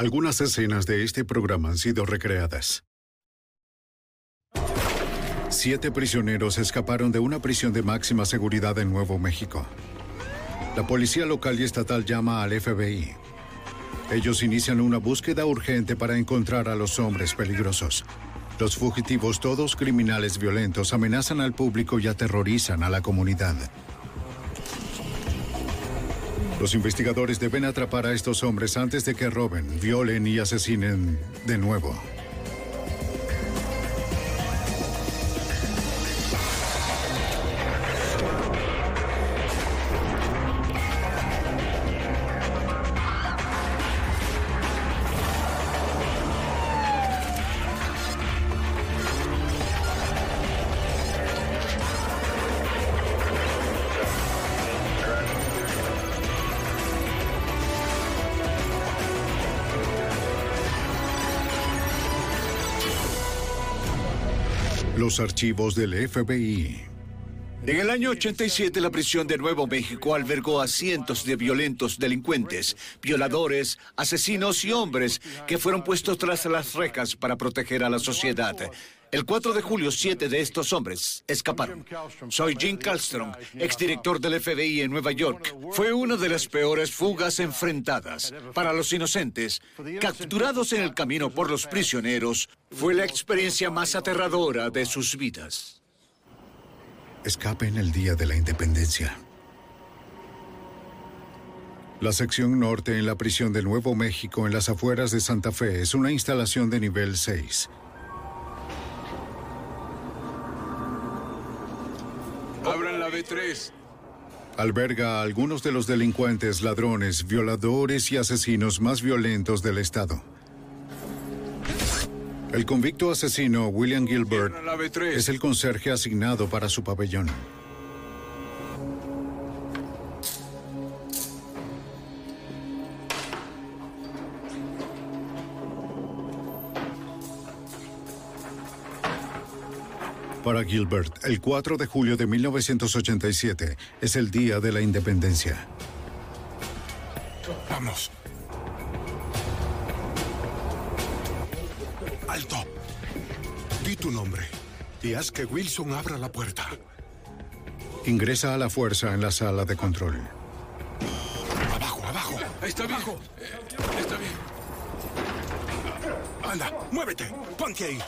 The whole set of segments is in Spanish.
Algunas escenas de este programa han sido recreadas. Siete prisioneros escaparon de una prisión de máxima seguridad en Nuevo México. La policía local y estatal llama al FBI. Ellos inician una búsqueda urgente para encontrar a los hombres peligrosos. Los fugitivos, todos criminales violentos, amenazan al público y aterrorizan a la comunidad. Los investigadores deben atrapar a estos hombres antes de que roben, violen y asesinen de nuevo. Los archivos del FBI. En el año 87, la prisión de Nuevo México albergó a cientos de violentos delincuentes, violadores, asesinos y hombres que fueron puestos tras las rejas para proteger a la sociedad. El 4 de julio, siete de estos hombres escaparon. Soy Jim Kallstrom, exdirector del FBI en Nueva York. Fue una de las peores fugas enfrentadas. Para los inocentes, capturados en el camino por los prisioneros, fue la experiencia más aterradora de sus vidas. Escape en el Día de la Independencia. La sección norte en la prisión de Nuevo México en las afueras de Santa Fe es una instalación de nivel 6. Abran la B3. Alberga a algunos de los delincuentes, ladrones, violadores y asesinos más violentos del estado. El convicto asesino William Gilbert Cierra la B3. es el conserje asignado para su pabellón. Para Gilbert, el 4 de julio de 1987 es el Día de la Independencia. Vamos. Alto. Di tu nombre y haz que Wilson abra la puerta. Ingresa a la fuerza en la sala de control. Abajo, abajo. Está bien. Está bien. Anda, muévete. Ponte ahí.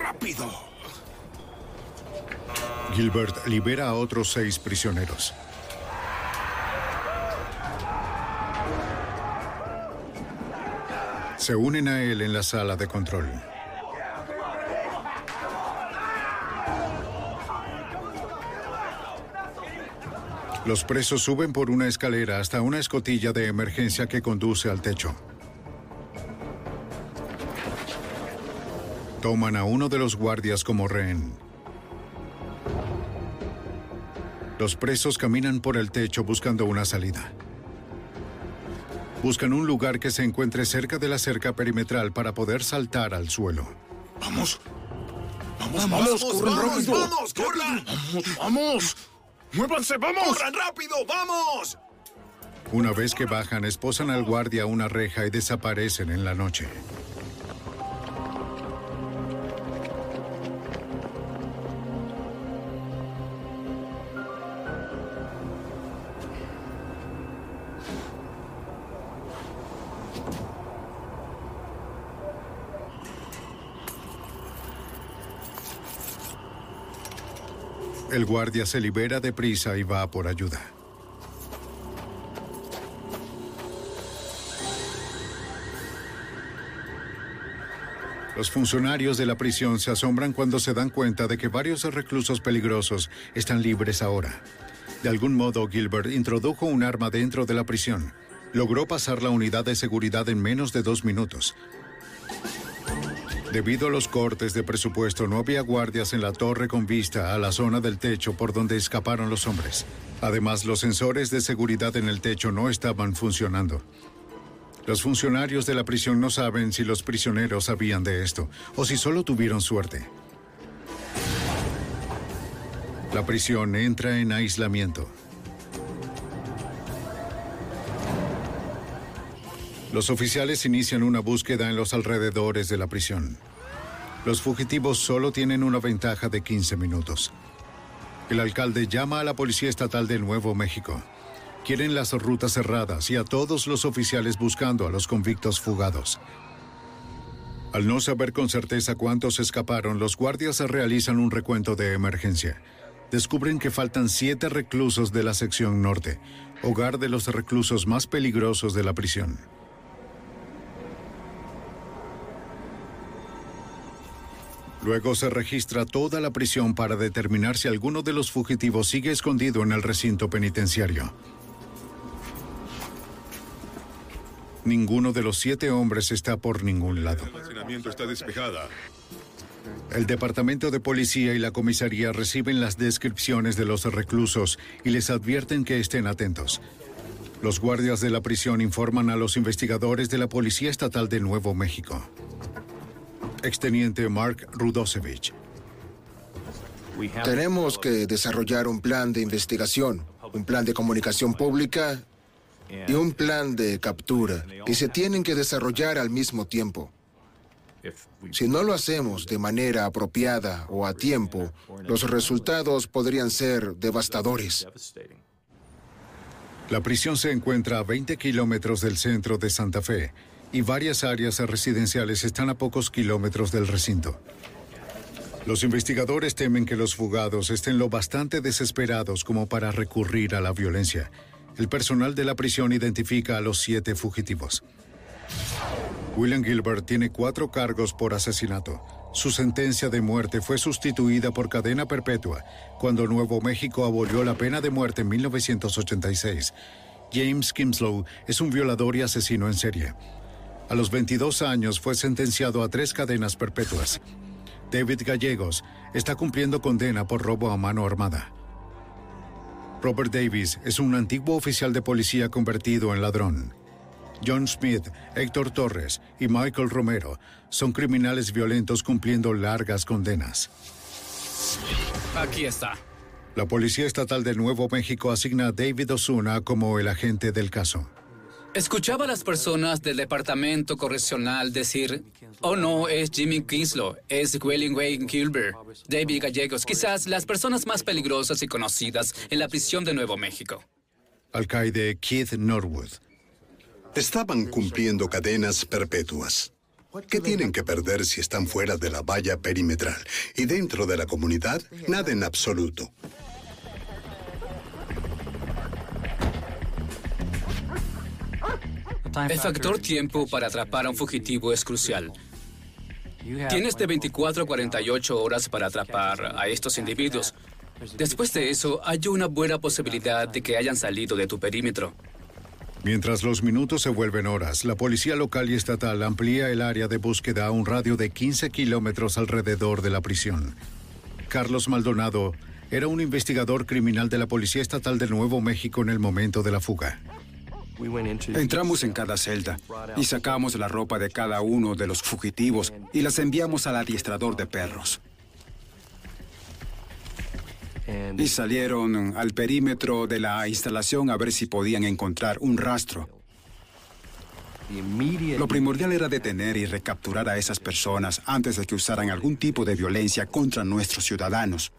Rápido. Gilbert libera a otros seis prisioneros. Se unen a él en la sala de control. Los presos suben por una escalera hasta una escotilla de emergencia que conduce al techo. Toman a uno de los guardias como rehén. Los presos caminan por el techo buscando una salida. Buscan un lugar que se encuentre cerca de la cerca perimetral para poder saltar al suelo. Vamos. Vamos, vamos, corran rápido. ¡Vamos, corran! Vamos, vamos. Muévanse, vamos. ¡Corran rápido! ¡Vamos! Una vez que bajan, esposan al guardia a una reja y desaparecen en la noche. El guardia se libera de prisa y va por ayuda. Los funcionarios de la prisión se asombran cuando se dan cuenta de que varios reclusos peligrosos están libres ahora. De algún modo, Gilbert introdujo un arma dentro de la prisión. Logró pasar la unidad de seguridad en menos de dos minutos. Debido a los cortes de presupuesto, no había guardias en la torre con vista a la zona del techo por donde escaparon los hombres. Además, los sensores de seguridad en el techo no estaban funcionando. Los funcionarios de la prisión no saben si los prisioneros sabían de esto o si solo tuvieron suerte. La prisión entra en aislamiento. Los oficiales inician una búsqueda en los alrededores de la prisión. Los fugitivos solo tienen una ventaja de 15 minutos. El alcalde llama a la Policía Estatal de Nuevo México. Quieren las rutas cerradas y a todos los oficiales buscando a los convictos fugados. Al no saber con certeza cuántos escaparon, los guardias realizan un recuento de emergencia. Descubren que faltan siete reclusos de la sección norte, hogar de los reclusos más peligrosos de la prisión. Luego se registra toda la prisión para determinar si alguno de los fugitivos sigue escondido en el recinto penitenciario. Ninguno de los siete hombres está por ningún lado. está despejada. El departamento de policía y la comisaría reciben las descripciones de los reclusos y les advierten que estén atentos. Los guardias de la prisión informan a los investigadores de la Policía Estatal de Nuevo México. Exteniente Mark Rudosevich. Tenemos que desarrollar un plan de investigación, un plan de comunicación pública y un plan de captura y se tienen que desarrollar al mismo tiempo. Si no lo hacemos de manera apropiada o a tiempo, los resultados podrían ser devastadores. La prisión se encuentra a 20 kilómetros del centro de Santa Fe y varias áreas residenciales están a pocos kilómetros del recinto. Los investigadores temen que los fugados estén lo bastante desesperados como para recurrir a la violencia el personal de la prisión identifica a los siete fugitivos. William Gilbert tiene cuatro cargos por asesinato. Su sentencia de muerte fue sustituida por cadena perpetua cuando Nuevo México abolió la pena de muerte en 1986. James Kimslow es un violador y asesino en serie. A los 22 años fue sentenciado a tres cadenas perpetuas. David Gallegos está cumpliendo condena por robo a mano armada. Robert Davis es un antiguo oficial de policía convertido en ladrón. John Smith, Héctor Torres y Michael Romero son criminales violentos cumpliendo largas condenas. Aquí está. La Policía Estatal de Nuevo México asigna a David Osuna como el agente del caso. Escuchaba a las personas del departamento correccional decir, oh no, es Jimmy Kinslow, es William Wayne Gilbert, David Gallegos, quizás las personas más peligrosas y conocidas en la prisión de Nuevo México. Alcaide Keith Norwood. Estaban cumpliendo cadenas perpetuas. ¿Qué tienen que perder si están fuera de la valla perimetral? Y dentro de la comunidad, nada en absoluto. El factor tiempo para atrapar a un fugitivo es crucial. Tienes de 24 a 48 horas para atrapar a estos individuos. Después de eso, hay una buena posibilidad de que hayan salido de tu perímetro. Mientras los minutos se vuelven horas, la policía local y estatal amplía el área de búsqueda a un radio de 15 kilómetros alrededor de la prisión. Carlos Maldonado era un investigador criminal de la Policía Estatal de Nuevo México en el momento de la fuga. Entramos en cada celda y sacamos la ropa de cada uno de los fugitivos y las enviamos al adiestrador de perros. Y salieron al perímetro de la instalación a ver si podían encontrar un rastro. Lo primordial era detener y recapturar a esas personas antes de que usaran algún tipo de violencia contra nuestros ciudadanos.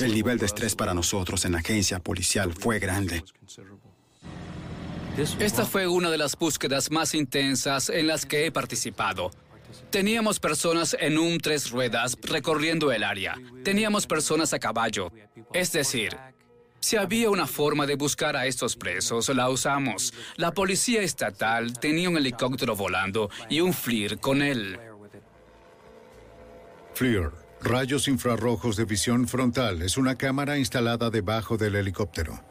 El nivel de estrés para nosotros en la agencia policial fue grande. Esta fue una de las búsquedas más intensas en las que he participado. Teníamos personas en un tres ruedas recorriendo el área. Teníamos personas a caballo. Es decir, si había una forma de buscar a estos presos, la usamos. La policía estatal tenía un helicóptero volando y un FLIR con él. FLIR, rayos infrarrojos de visión frontal, es una cámara instalada debajo del helicóptero.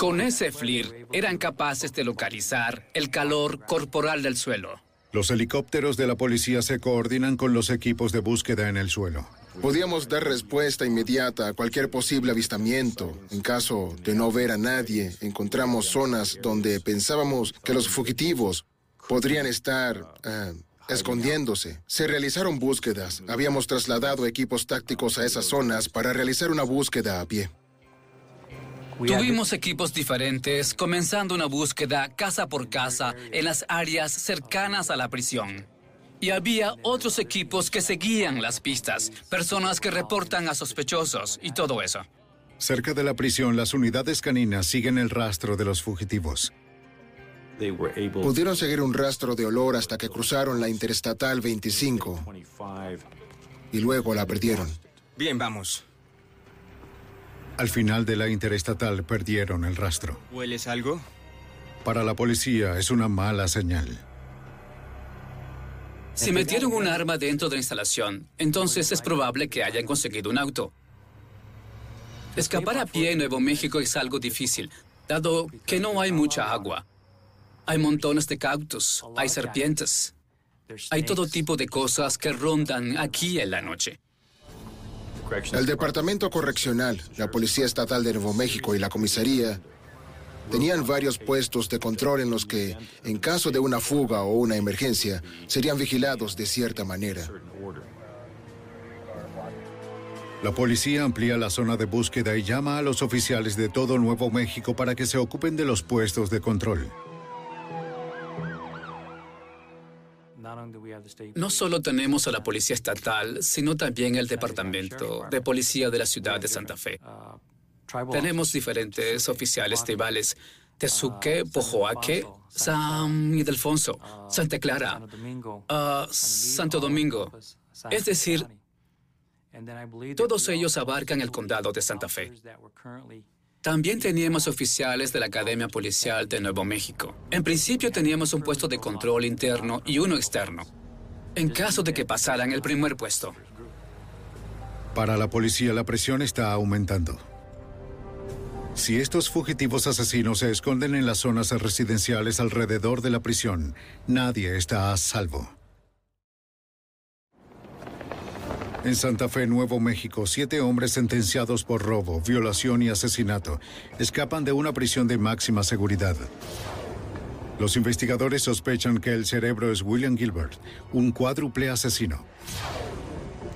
Con ese FLIR eran capaces de localizar el calor corporal del suelo. Los helicópteros de la policía se coordinan con los equipos de búsqueda en el suelo. Podíamos dar respuesta inmediata a cualquier posible avistamiento. En caso de no ver a nadie, encontramos zonas donde pensábamos que los fugitivos podrían estar eh, escondiéndose. Se realizaron búsquedas. Habíamos trasladado equipos tácticos a esas zonas para realizar una búsqueda a pie. Tuvimos equipos diferentes, comenzando una búsqueda casa por casa en las áreas cercanas a la prisión. Y había otros equipos que seguían las pistas, personas que reportan a sospechosos y todo eso. Cerca de la prisión, las unidades caninas siguen el rastro de los fugitivos. Pudieron seguir un rastro de olor hasta que cruzaron la Interestatal 25 y luego la perdieron. Bien, vamos. Al final de la interestatal perdieron el rastro. ¿Hueles algo? Para la policía es una mala señal. Si metieron un arma dentro de la instalación, entonces es probable que hayan conseguido un auto. Escapar a pie en Nuevo México es algo difícil, dado que no hay mucha agua. Hay montones de cactus, hay serpientes, hay todo tipo de cosas que rondan aquí en la noche. El Departamento Correccional, la Policía Estatal de Nuevo México y la Comisaría tenían varios puestos de control en los que, en caso de una fuga o una emergencia, serían vigilados de cierta manera. La policía amplía la zona de búsqueda y llama a los oficiales de todo Nuevo México para que se ocupen de los puestos de control. No solo tenemos a la Policía Estatal, sino también el Departamento de Policía de la Ciudad de Santa Fe. Tenemos diferentes oficiales tribales. Tezuque, Pojoaque, San Ildefonso, Santa Clara, uh, Santo Domingo. Es decir, todos ellos abarcan el condado de Santa Fe. También teníamos oficiales de la Academia Policial de Nuevo México. En principio teníamos un puesto de control interno y uno externo, en caso de que pasaran el primer puesto. Para la policía la presión está aumentando. Si estos fugitivos asesinos se esconden en las zonas residenciales alrededor de la prisión, nadie está a salvo. En Santa Fe, Nuevo México, siete hombres sentenciados por robo, violación y asesinato escapan de una prisión de máxima seguridad. Los investigadores sospechan que el cerebro es William Gilbert, un cuádruple asesino.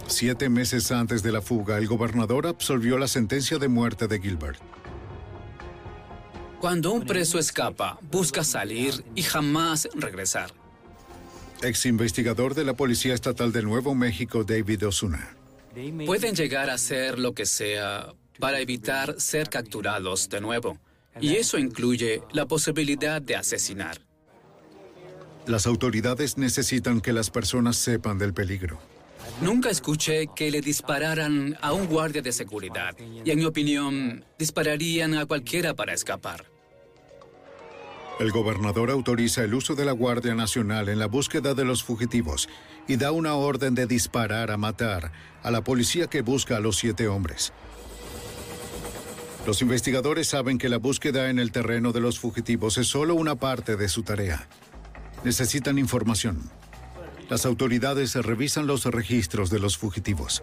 Siete meses antes de la fuga, el gobernador absolvió la sentencia de muerte de Gilbert. Cuando un preso escapa, busca salir y jamás regresar ex investigador de la Policía Estatal de Nuevo México, David Osuna. Pueden llegar a hacer lo que sea para evitar ser capturados de nuevo. Y eso incluye la posibilidad de asesinar. Las autoridades necesitan que las personas sepan del peligro. Nunca escuché que le dispararan a un guardia de seguridad y en mi opinión dispararían a cualquiera para escapar. El gobernador autoriza el uso de la Guardia Nacional en la búsqueda de los fugitivos y da una orden de disparar a matar a la policía que busca a los siete hombres. Los investigadores saben que la búsqueda en el terreno de los fugitivos es solo una parte de su tarea. Necesitan información. Las autoridades revisan los registros de los fugitivos.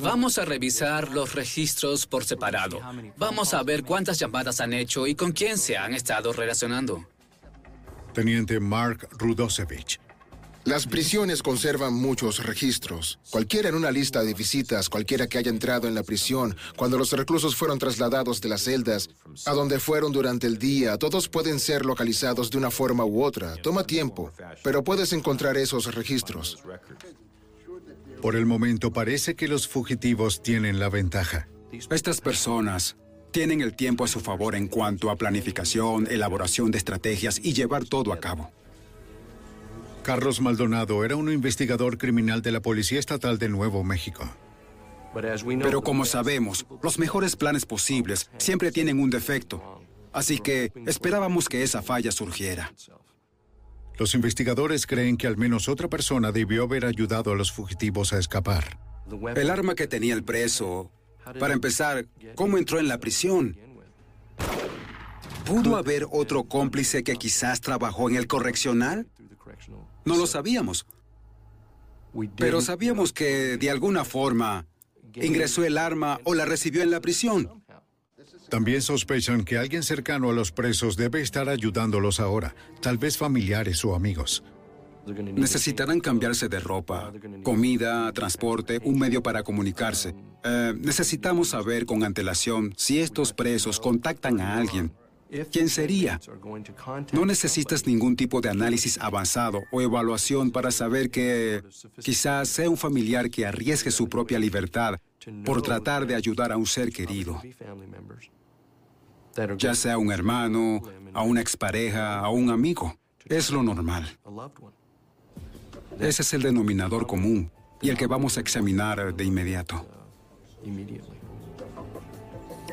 Vamos a revisar los registros por separado. Vamos a ver cuántas llamadas han hecho y con quién se han estado relacionando. Teniente Mark Rudosevich. Las prisiones conservan muchos registros. Cualquiera en una lista de visitas, cualquiera que haya entrado en la prisión, cuando los reclusos fueron trasladados de las celdas, a donde fueron durante el día, todos pueden ser localizados de una forma u otra. Toma tiempo, pero puedes encontrar esos registros. Por el momento parece que los fugitivos tienen la ventaja. Estas personas tienen el tiempo a su favor en cuanto a planificación, elaboración de estrategias y llevar todo a cabo. Carlos Maldonado era un investigador criminal de la Policía Estatal de Nuevo México. Pero como sabemos, los mejores planes posibles siempre tienen un defecto. Así que esperábamos que esa falla surgiera. Los investigadores creen que al menos otra persona debió haber ayudado a los fugitivos a escapar. El arma que tenía el preso, para empezar, ¿cómo entró en la prisión? ¿Pudo haber otro cómplice que quizás trabajó en el correccional? No lo sabíamos. Pero sabíamos que, de alguna forma, ingresó el arma o la recibió en la prisión. También sospechan que alguien cercano a los presos debe estar ayudándolos ahora, tal vez familiares o amigos. Necesitarán cambiarse de ropa, comida, transporte, un medio para comunicarse. Eh, necesitamos saber con antelación si estos presos contactan a alguien. ¿Quién sería? No necesitas ningún tipo de análisis avanzado o evaluación para saber que quizás sea un familiar que arriesgue su propia libertad por tratar de ayudar a un ser querido. Ya sea un hermano, a una expareja, a un amigo. Es lo normal. Ese es el denominador común y el que vamos a examinar de inmediato.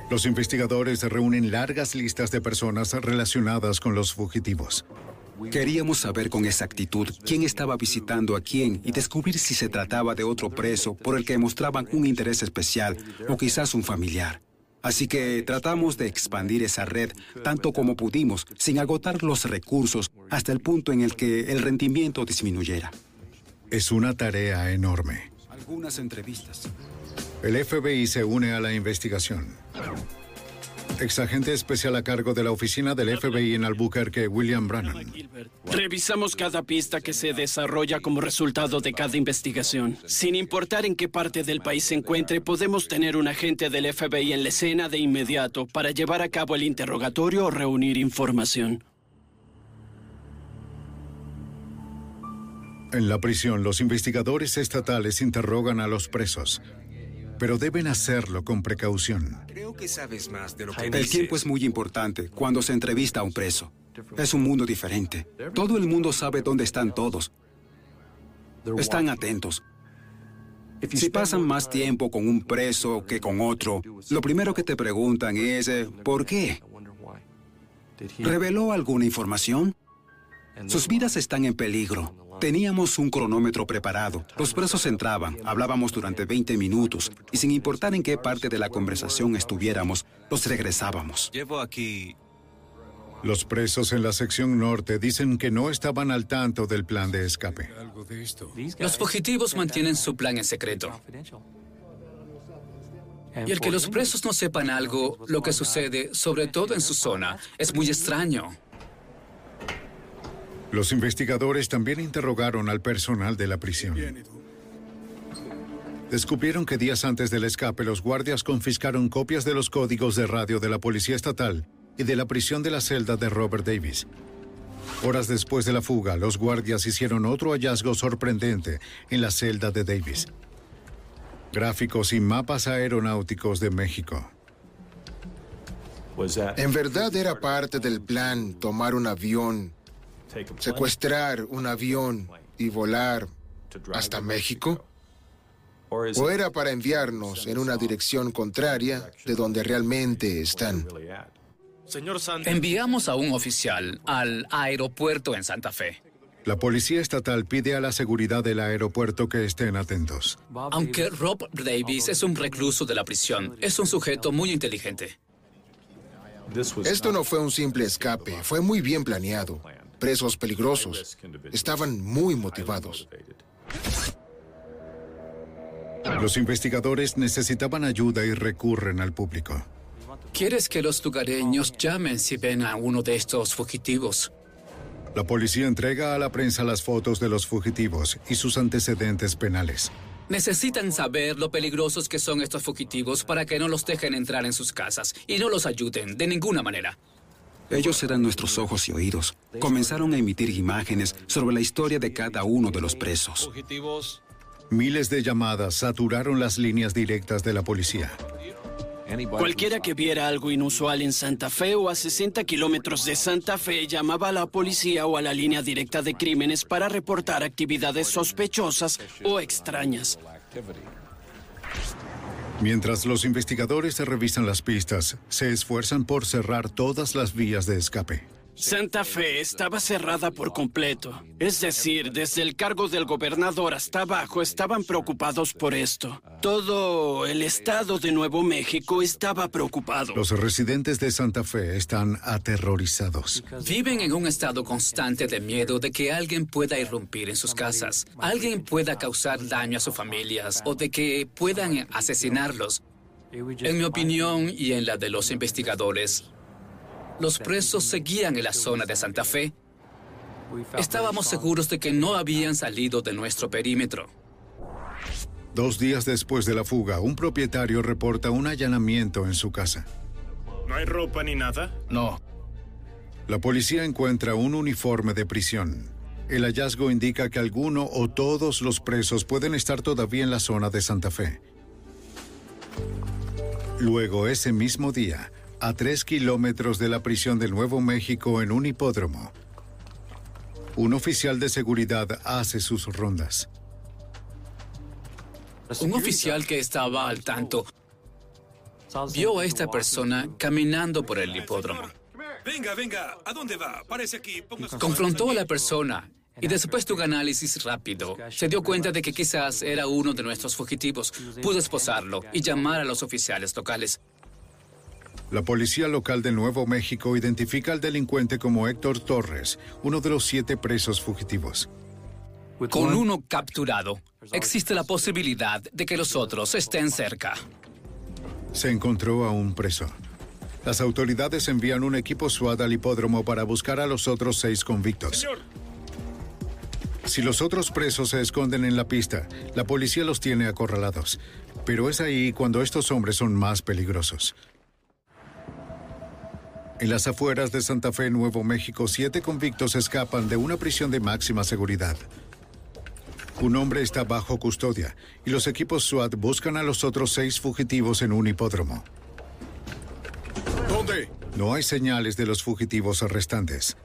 Los investigadores reúnen largas listas de personas relacionadas con los fugitivos. Queríamos saber con exactitud quién estaba visitando a quién y descubrir si se trataba de otro preso por el que mostraban un interés especial o quizás un familiar. Así que tratamos de expandir esa red tanto como pudimos, sin agotar los recursos hasta el punto en el que el rendimiento disminuyera. Es una tarea enorme. Algunas entrevistas. El FBI se une a la investigación. Exagente especial a cargo de la oficina del FBI en Albuquerque, William Brannan. Revisamos cada pista que se desarrolla como resultado de cada investigación. Sin importar en qué parte del país se encuentre, podemos tener un agente del FBI en la escena de inmediato para llevar a cabo el interrogatorio o reunir información. En la prisión, los investigadores estatales interrogan a los presos pero deben hacerlo con precaución. Creo que sabes más de lo que El tiempo es muy importante cuando se entrevista a un preso. Es un mundo diferente. Todo el mundo sabe dónde están todos. Están atentos. Si pasan más tiempo con un preso que con otro, lo primero que te preguntan es, eh, ¿por qué? ¿Reveló alguna información? Sus vidas están en peligro. Teníamos un cronómetro preparado. Los presos entraban, hablábamos durante 20 minutos y sin importar en qué parte de la conversación estuviéramos, los regresábamos. Llevo aquí... Los presos en la sección norte dicen que no estaban al tanto del plan de escape. Los fugitivos mantienen su plan en secreto. Y el que los presos no sepan algo, lo que sucede, sobre todo en su zona, es muy extraño. Los investigadores también interrogaron al personal de la prisión. Descubrieron que días antes del escape los guardias confiscaron copias de los códigos de radio de la Policía Estatal y de la prisión de la celda de Robert Davis. Horas después de la fuga, los guardias hicieron otro hallazgo sorprendente en la celda de Davis. Gráficos y mapas aeronáuticos de México. ¿En verdad era parte del plan tomar un avión secuestrar un avión y volar hasta México? ¿O era para enviarnos en una dirección contraria de donde realmente están? Enviamos a un oficial al aeropuerto en Santa Fe. La policía estatal pide a la seguridad del aeropuerto que estén atentos. Aunque Rob Davis es un recluso de la prisión, es un sujeto muy inteligente. Esto no fue un simple escape, fue muy bien planeado presos peligrosos. Estaban muy motivados. Los investigadores necesitaban ayuda y recurren al público. ¿Quieres que los lugareños llamen si ven a uno de estos fugitivos? La policía entrega a la prensa las fotos de los fugitivos y sus antecedentes penales. Necesitan saber lo peligrosos que son estos fugitivos para que no los dejen entrar en sus casas y no los ayuden de ninguna manera. Ellos eran nuestros ojos y oídos. Comenzaron a emitir imágenes sobre la historia de cada uno de los presos. Miles de llamadas saturaron las líneas directas de la policía. Cualquiera que viera algo inusual en Santa Fe o a 60 kilómetros de Santa Fe llamaba a la policía o a la línea directa de crímenes para reportar actividades sospechosas o extrañas. Mientras los investigadores revisan las pistas, se esfuerzan por cerrar todas las vías de escape. Santa Fe estaba cerrada por completo. Es decir, desde el cargo del gobernador hasta abajo estaban preocupados por esto. Todo el estado de Nuevo México estaba preocupado. Los residentes de Santa Fe están aterrorizados. Viven en un estado constante de miedo de que alguien pueda irrumpir en sus casas, alguien pueda causar daño a sus familias o de que puedan asesinarlos. En mi opinión y en la de los investigadores, los presos seguían en la zona de Santa Fe. Estábamos seguros de que no habían salido de nuestro perímetro. Dos días después de la fuga, un propietario reporta un allanamiento en su casa. ¿No hay ropa ni nada? No. La policía encuentra un uniforme de prisión. El hallazgo indica que alguno o todos los presos pueden estar todavía en la zona de Santa Fe. Luego, ese mismo día, a tres kilómetros de la prisión del Nuevo México en un hipódromo. Un oficial de seguridad hace sus rondas. Un oficial que estaba al tanto vio a esta persona caminando por el hipódromo. Venga, venga, ¿a dónde va? Parece aquí. Confrontó a la persona y después de un análisis rápido, se dio cuenta de que quizás era uno de nuestros fugitivos. Pudo esposarlo y llamar a los oficiales locales. La policía local de Nuevo México identifica al delincuente como Héctor Torres, uno de los siete presos fugitivos. Con uno capturado, existe la posibilidad de que los otros estén cerca. Se encontró a un preso. Las autoridades envían un equipo SWAT al hipódromo para buscar a los otros seis convictos. Si los otros presos se esconden en la pista, la policía los tiene acorralados. Pero es ahí cuando estos hombres son más peligrosos. En las afueras de Santa Fe, Nuevo México, siete convictos escapan de una prisión de máxima seguridad. Un hombre está bajo custodia y los equipos SWAT buscan a los otros seis fugitivos en un hipódromo. ¿Dónde? No hay señales de los fugitivos restantes.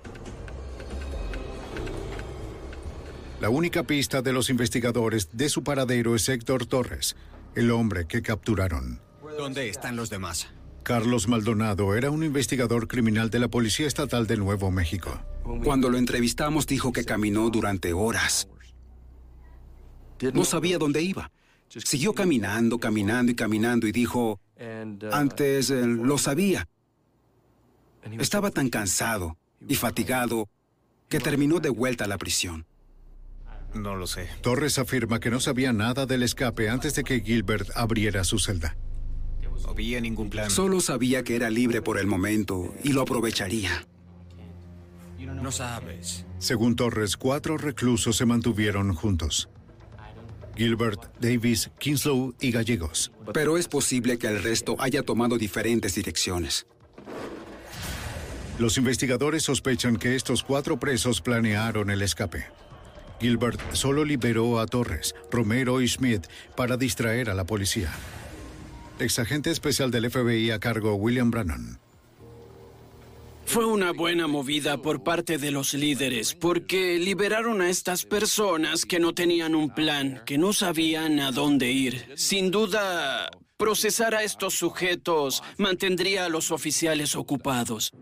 La única pista de los investigadores de su paradero es Héctor Torres, el hombre que capturaron. ¿Dónde están los demás? Carlos Maldonado era un investigador criminal de la Policía Estatal de Nuevo México. Cuando lo entrevistamos dijo que caminó durante horas. No sabía dónde iba. Siguió caminando, caminando y caminando y dijo, antes eh, lo sabía. Estaba tan cansado y fatigado que terminó de vuelta a la prisión. No lo sé. Torres afirma que no sabía nada del escape antes de que Gilbert abriera su celda. No había ningún plan. Solo sabía que era libre por el momento y lo aprovecharía. No sabes. Según Torres, cuatro reclusos se mantuvieron juntos. Gilbert, Davis, Kinslow y Gallegos. Pero es posible que el resto haya tomado diferentes direcciones. Los investigadores sospechan que estos cuatro presos planearon el escape. Gilbert solo liberó a Torres, Romero y Schmidt para distraer a la policía. Exagente especial del FBI a cargo William Brannon. Fue una buena movida por parte de los líderes, porque liberaron a estas personas que no tenían un plan, que no sabían a dónde ir. Sin duda, procesar a estos sujetos mantendría a los oficiales ocupados.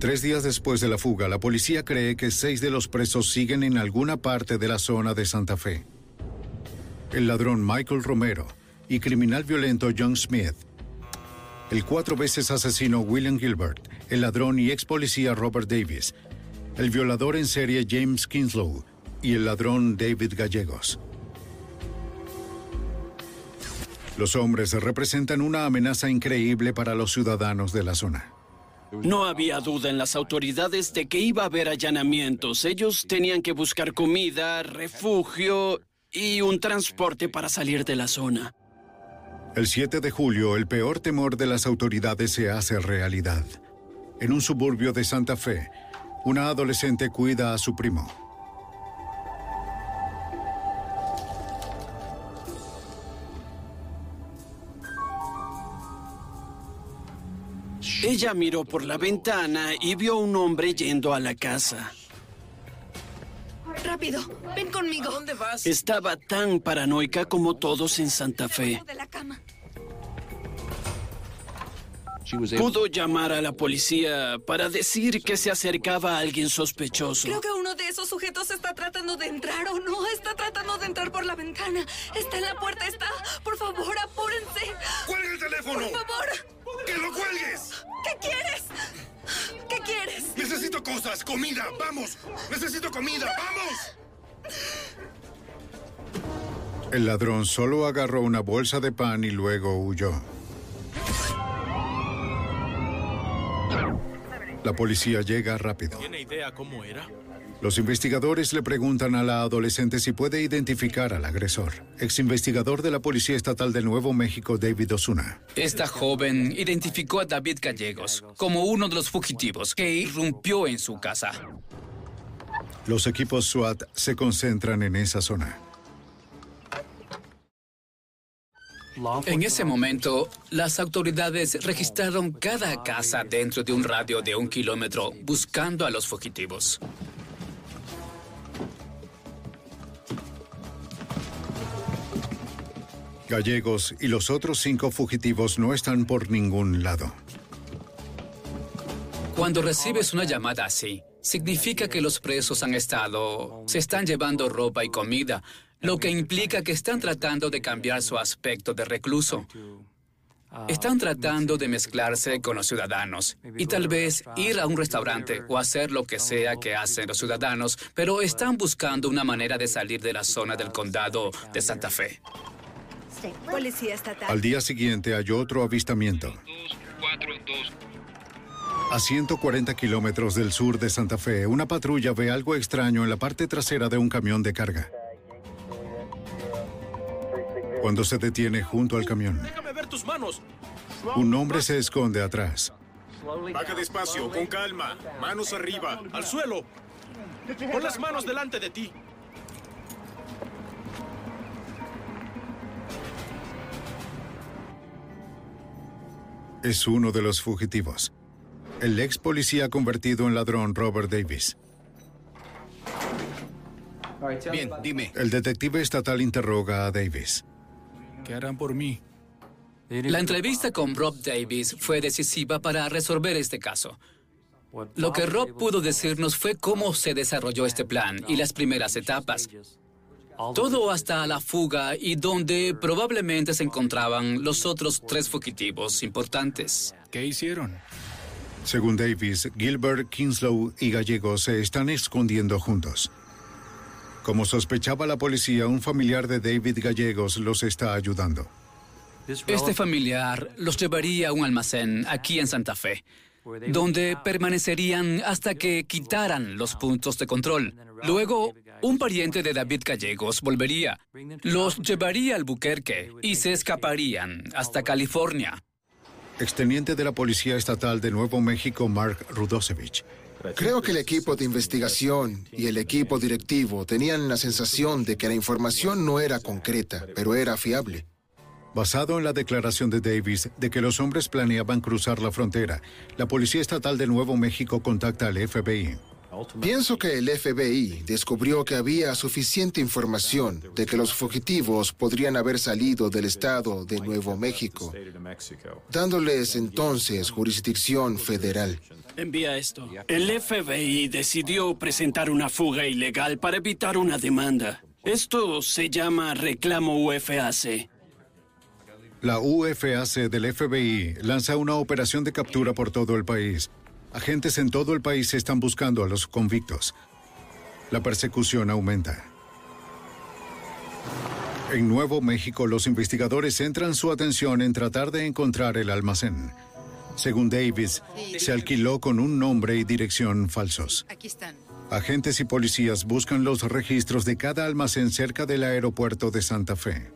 Tres días después de la fuga, la policía cree que seis de los presos siguen en alguna parte de la zona de Santa Fe. El ladrón Michael Romero y criminal violento John Smith. El cuatro veces asesino William Gilbert, el ladrón y ex policía Robert Davis, el violador en serie James Kinslow y el ladrón David Gallegos. Los hombres representan una amenaza increíble para los ciudadanos de la zona. No había duda en las autoridades de que iba a haber allanamientos. Ellos tenían que buscar comida, refugio y un transporte para salir de la zona. El 7 de julio, el peor temor de las autoridades se hace realidad. En un suburbio de Santa Fe, una adolescente cuida a su primo. Ella miró por la ventana y vio a un hombre yendo a la casa. Rápido, ven conmigo. dónde vas? Estaba tan paranoica como todos en Santa Fe. Pudo llamar a la policía para decir que se acercaba a alguien sospechoso. Creo que uno de esos sujetos está tratando de entrar o no. Está tratando de entrar por la ventana. Está en la puerta, está. Por favor, apúrense. ¡Cuelga el teléfono! Por favor. ¡Que lo cuelgues! ¿Qué quieres? ¿Qué quieres? Necesito cosas, comida, vamos. Necesito comida, vamos. El ladrón solo agarró una bolsa de pan y luego huyó. La policía llega rápido. ¿Tiene idea cómo era? Los investigadores le preguntan a la adolescente si puede identificar al agresor. Ex investigador de la Policía Estatal de Nuevo México, David Osuna. Esta joven identificó a David Gallegos como uno de los fugitivos que irrumpió en su casa. Los equipos SWAT se concentran en esa zona. En ese momento, las autoridades registraron cada casa dentro de un radio de un kilómetro buscando a los fugitivos. Gallegos y los otros cinco fugitivos no están por ningún lado. Cuando recibes una llamada así, significa que los presos han estado, se están llevando ropa y comida, lo que implica que están tratando de cambiar su aspecto de recluso. Están tratando de mezclarse con los ciudadanos y tal vez ir a un restaurante o hacer lo que sea que hacen los ciudadanos, pero están buscando una manera de salir de la zona del condado de Santa Fe. Policía estatal. Al día siguiente hay otro avistamiento. A 140 kilómetros del sur de Santa Fe, una patrulla ve algo extraño en la parte trasera de un camión de carga. Cuando se detiene junto al camión, Déjame ver tus manos. un hombre se esconde atrás. Baja despacio, con calma. Manos arriba, al suelo. Pon las manos delante de ti. Es uno de los fugitivos. El ex policía convertido en ladrón Robert Davis. Bien, dime. El detective estatal interroga a Davis. ¿Qué harán por mí? La entrevista con Rob Davis fue decisiva para resolver este caso. Lo que Rob pudo decirnos fue cómo se desarrolló este plan y las primeras etapas. Todo hasta la fuga y donde probablemente se encontraban los otros tres fugitivos importantes. ¿Qué hicieron? Según Davis, Gilbert, Kinslow y Gallegos se están escondiendo juntos. Como sospechaba la policía, un familiar de David Gallegos los está ayudando. Este familiar los llevaría a un almacén aquí en Santa Fe, donde permanecerían hasta que quitaran los puntos de control. Luego, un pariente de David Gallegos volvería, los llevaría al Buquerque y se escaparían hasta California. Exteniente de la Policía Estatal de Nuevo México, Mark Rudosevich. Creo que el equipo de investigación y el equipo directivo tenían la sensación de que la información no era concreta, pero era fiable. Basado en la declaración de Davis de que los hombres planeaban cruzar la frontera, la Policía Estatal de Nuevo México contacta al FBI. Pienso que el FBI descubrió que había suficiente información de que los fugitivos podrían haber salido del estado de Nuevo México, dándoles entonces jurisdicción federal. Envía esto. El FBI decidió presentar una fuga ilegal para evitar una demanda. Esto se llama reclamo UFAC. La UFAC del FBI lanza una operación de captura por todo el país. Agentes en todo el país están buscando a los convictos. La persecución aumenta. En Nuevo México, los investigadores centran su atención en tratar de encontrar el almacén. Según Davis, se alquiló con un nombre y dirección falsos. Aquí están. Agentes y policías buscan los registros de cada almacén cerca del aeropuerto de Santa Fe.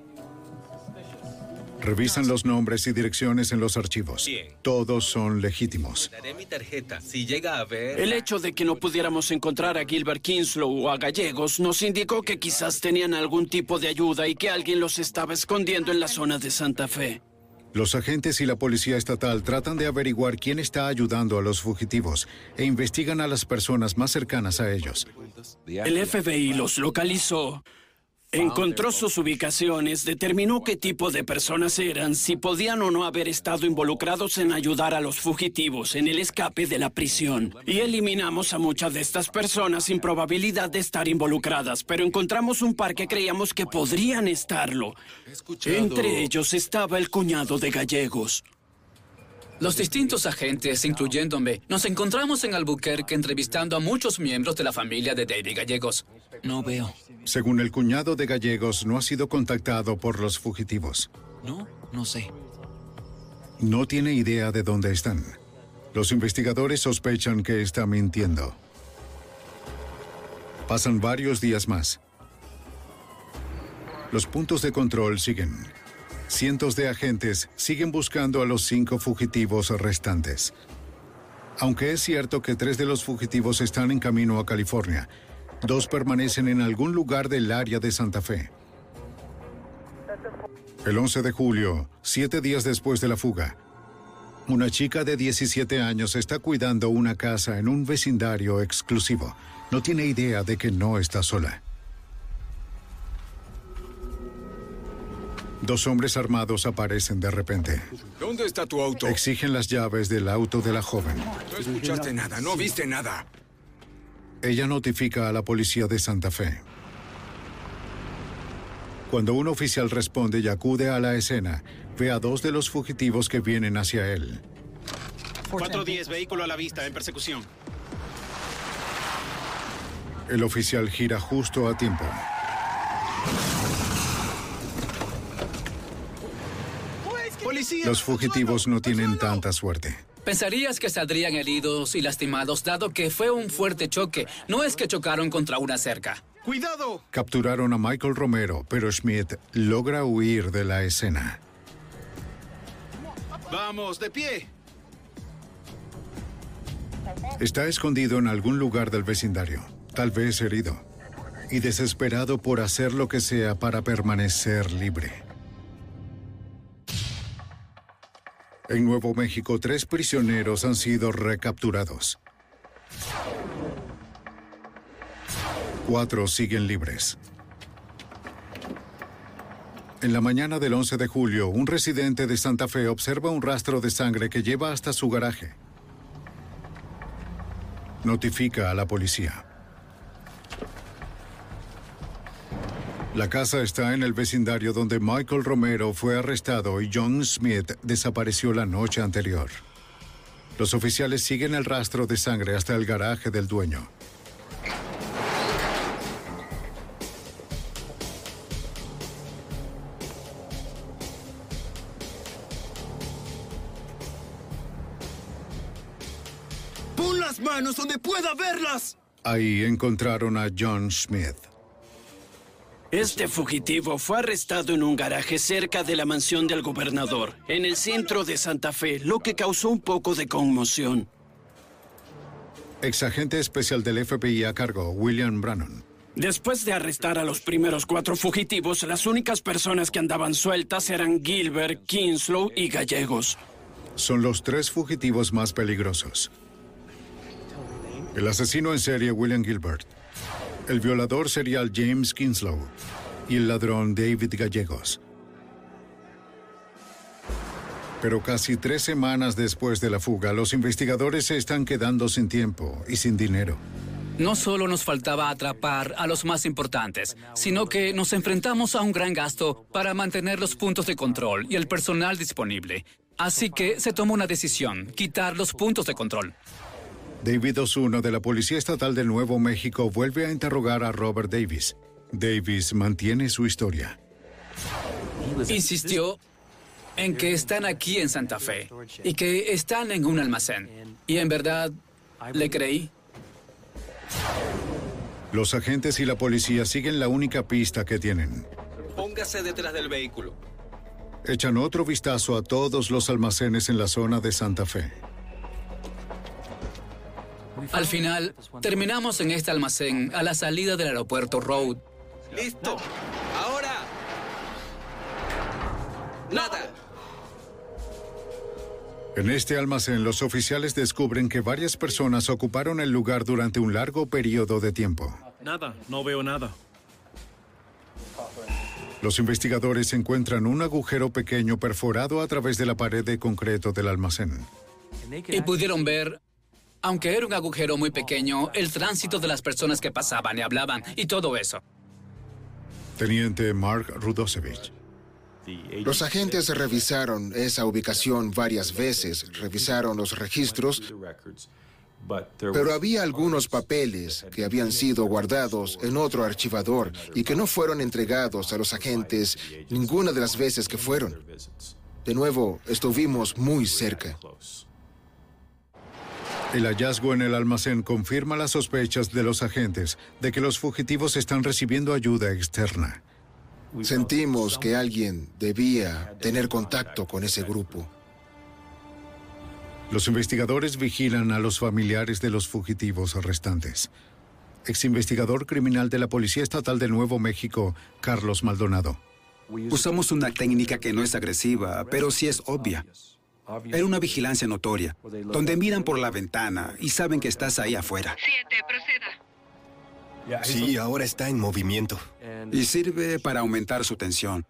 Revisan los nombres y direcciones en los archivos. Todos son legítimos. Daré mi tarjeta. Si llega a ver... El hecho de que no pudiéramos encontrar a Gilbert Kinslow o a Gallegos nos indicó que quizás tenían algún tipo de ayuda y que alguien los estaba escondiendo en la zona de Santa Fe. Los agentes y la policía estatal tratan de averiguar quién está ayudando a los fugitivos e investigan a las personas más cercanas a ellos. El FBI los localizó. Encontró sus ubicaciones, determinó qué tipo de personas eran, si podían o no haber estado involucrados en ayudar a los fugitivos en el escape de la prisión. Y eliminamos a muchas de estas personas sin probabilidad de estar involucradas, pero encontramos un par que creíamos que podrían estarlo. Entre ellos estaba el cuñado de Gallegos. Los distintos agentes, incluyéndome, nos encontramos en Albuquerque entrevistando a muchos miembros de la familia de David Gallegos. No veo. Según el cuñado de Gallegos, no ha sido contactado por los fugitivos. No, no sé. No tiene idea de dónde están. Los investigadores sospechan que está mintiendo. Pasan varios días más. Los puntos de control siguen. Cientos de agentes siguen buscando a los cinco fugitivos restantes. Aunque es cierto que tres de los fugitivos están en camino a California, dos permanecen en algún lugar del área de Santa Fe. El 11 de julio, siete días después de la fuga, una chica de 17 años está cuidando una casa en un vecindario exclusivo. No tiene idea de que no está sola. Dos hombres armados aparecen de repente. ¿Dónde está tu auto? Exigen las llaves del auto de la joven. No escuchaste nada, no viste nada. Ella notifica a la policía de Santa Fe. Cuando un oficial responde y acude a la escena, ve a dos de los fugitivos que vienen hacia él. 410, vehículo a la vista, en persecución. El oficial gira justo a tiempo. Los fugitivos no tienen tanta suerte. Pensarías que saldrían heridos y lastimados dado que fue un fuerte choque. No es que chocaron contra una cerca. ¡Cuidado! Capturaron a Michael Romero, pero Schmidt logra huir de la escena. Vamos, de pie. Está escondido en algún lugar del vecindario, tal vez herido, y desesperado por hacer lo que sea para permanecer libre. En Nuevo México, tres prisioneros han sido recapturados. Cuatro siguen libres. En la mañana del 11 de julio, un residente de Santa Fe observa un rastro de sangre que lleva hasta su garaje. Notifica a la policía. La casa está en el vecindario donde Michael Romero fue arrestado y John Smith desapareció la noche anterior. Los oficiales siguen el rastro de sangre hasta el garaje del dueño. ¡Pon las manos donde pueda verlas! Ahí encontraron a John Smith. Este fugitivo fue arrestado en un garaje cerca de la mansión del gobernador, en el centro de Santa Fe, lo que causó un poco de conmoción. Exagente especial del FBI a cargo, William Brannon. Después de arrestar a los primeros cuatro fugitivos, las únicas personas que andaban sueltas eran Gilbert, Kinslow y Gallegos. Son los tres fugitivos más peligrosos. El asesino en serie William Gilbert, el violador serial James Kinslow y el ladrón David Gallegos. Pero casi tres semanas después de la fuga, los investigadores se están quedando sin tiempo y sin dinero. No solo nos faltaba atrapar a los más importantes, sino que nos enfrentamos a un gran gasto para mantener los puntos de control y el personal disponible. Así que se tomó una decisión, quitar los puntos de control. David Osuna de la Policía Estatal de Nuevo México vuelve a interrogar a Robert Davis. Davis mantiene su historia. Insistió en que están aquí en Santa Fe y que están en un almacén. Y en verdad, le creí. Los agentes y la policía siguen la única pista que tienen. Póngase detrás del vehículo. Echan otro vistazo a todos los almacenes en la zona de Santa Fe. Al final, terminamos en este almacén a la salida del aeropuerto Road. ¡Listo! ¡Ahora! ¡Nada! En este almacén, los oficiales descubren que varias personas ocuparon el lugar durante un largo periodo de tiempo. Nada, no veo nada. Los investigadores encuentran un agujero pequeño perforado a través de la pared de concreto del almacén. Y pudieron ver, aunque era un agujero muy pequeño, el tránsito de las personas que pasaban y hablaban y todo eso. Teniente Mark Rudosevich. Los agentes revisaron esa ubicación varias veces, revisaron los registros, pero había algunos papeles que habían sido guardados en otro archivador y que no fueron entregados a los agentes ninguna de las veces que fueron. De nuevo, estuvimos muy cerca. El hallazgo en el almacén confirma las sospechas de los agentes de que los fugitivos están recibiendo ayuda externa. Sentimos que alguien debía tener contacto con ese grupo. Los investigadores vigilan a los familiares de los fugitivos restantes. Exinvestigador criminal de la Policía Estatal de Nuevo México, Carlos Maldonado. Usamos una técnica que no es agresiva, pero sí es obvia. Era una vigilancia notoria, donde miran por la ventana y saben que estás ahí afuera. Siete, proceda. Sí, ahora está en movimiento. Y sirve para aumentar su tensión,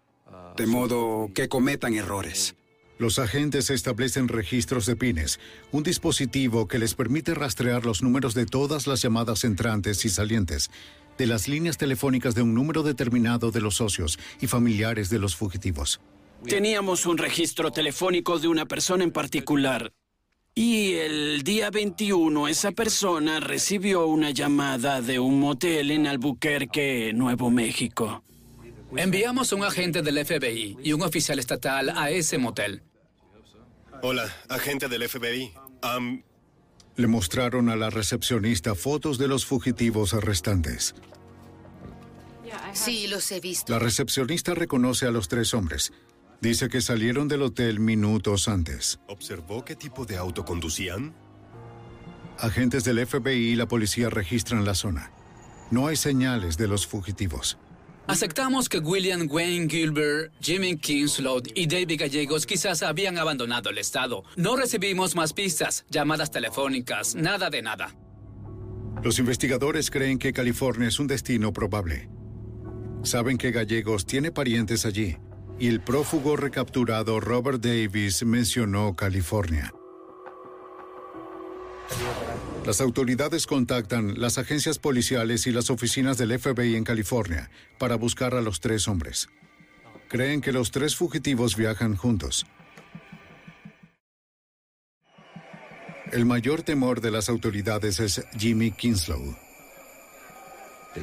de modo que cometan errores. Los agentes establecen registros de pines, un dispositivo que les permite rastrear los números de todas las llamadas entrantes y salientes, de las líneas telefónicas de un número determinado de los socios y familiares de los fugitivos. Teníamos un registro telefónico de una persona en particular. Y el día 21 esa persona recibió una llamada de un motel en Albuquerque, Nuevo México. Enviamos un agente del FBI y un oficial estatal a ese motel. Hola, agente del FBI. Le mostraron a la recepcionista fotos de los fugitivos restantes. Sí, los he visto. La recepcionista reconoce a los tres hombres. Dice que salieron del hotel minutos antes. ¿Observó qué tipo de auto conducían? Agentes del FBI y la policía registran la zona. No hay señales de los fugitivos. Aceptamos que William Wayne Gilbert, Jimmy Kingslow y David Gallegos quizás habían abandonado el estado. No recibimos más pistas, llamadas telefónicas, nada de nada. Los investigadores creen que California es un destino probable. Saben que Gallegos tiene parientes allí y el prófugo recapturado Robert Davis mencionó California. Las autoridades contactan las agencias policiales y las oficinas del FBI en California para buscar a los tres hombres. Creen que los tres fugitivos viajan juntos. El mayor temor de las autoridades es Jimmy Kinslow.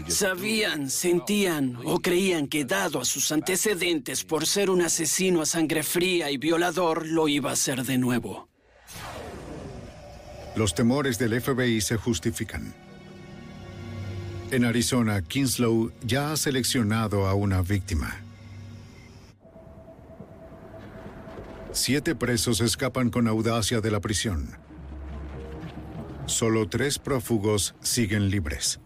Sabían, sentían o creían que dado a sus antecedentes por ser un asesino a sangre fría y violador, lo iba a hacer de nuevo. Los temores del FBI se justifican. En Arizona, Kinslow ya ha seleccionado a una víctima. Siete presos escapan con audacia de la prisión. Solo tres prófugos siguen libres.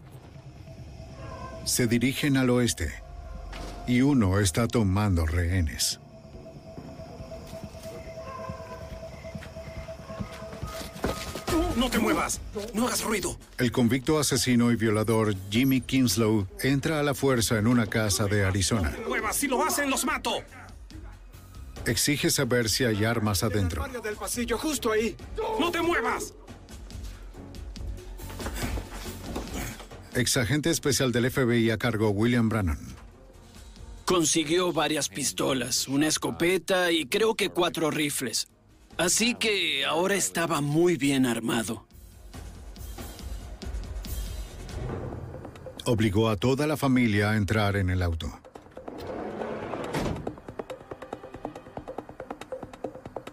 Se dirigen al oeste y uno está tomando rehenes. ¡No te muevas! ¡No hagas ruido! El convicto asesino y violador Jimmy Kinslow entra a la fuerza en una casa de Arizona. ¡Muevas! ¡Si lo hacen, los mato! Exige saber si hay armas adentro. del pasillo, justo ahí. ¡No te muevas! Exagente especial del FBI a cargo William Brannon. Consiguió varias pistolas, una escopeta y creo que cuatro rifles. Así que ahora estaba muy bien armado. Obligó a toda la familia a entrar en el auto.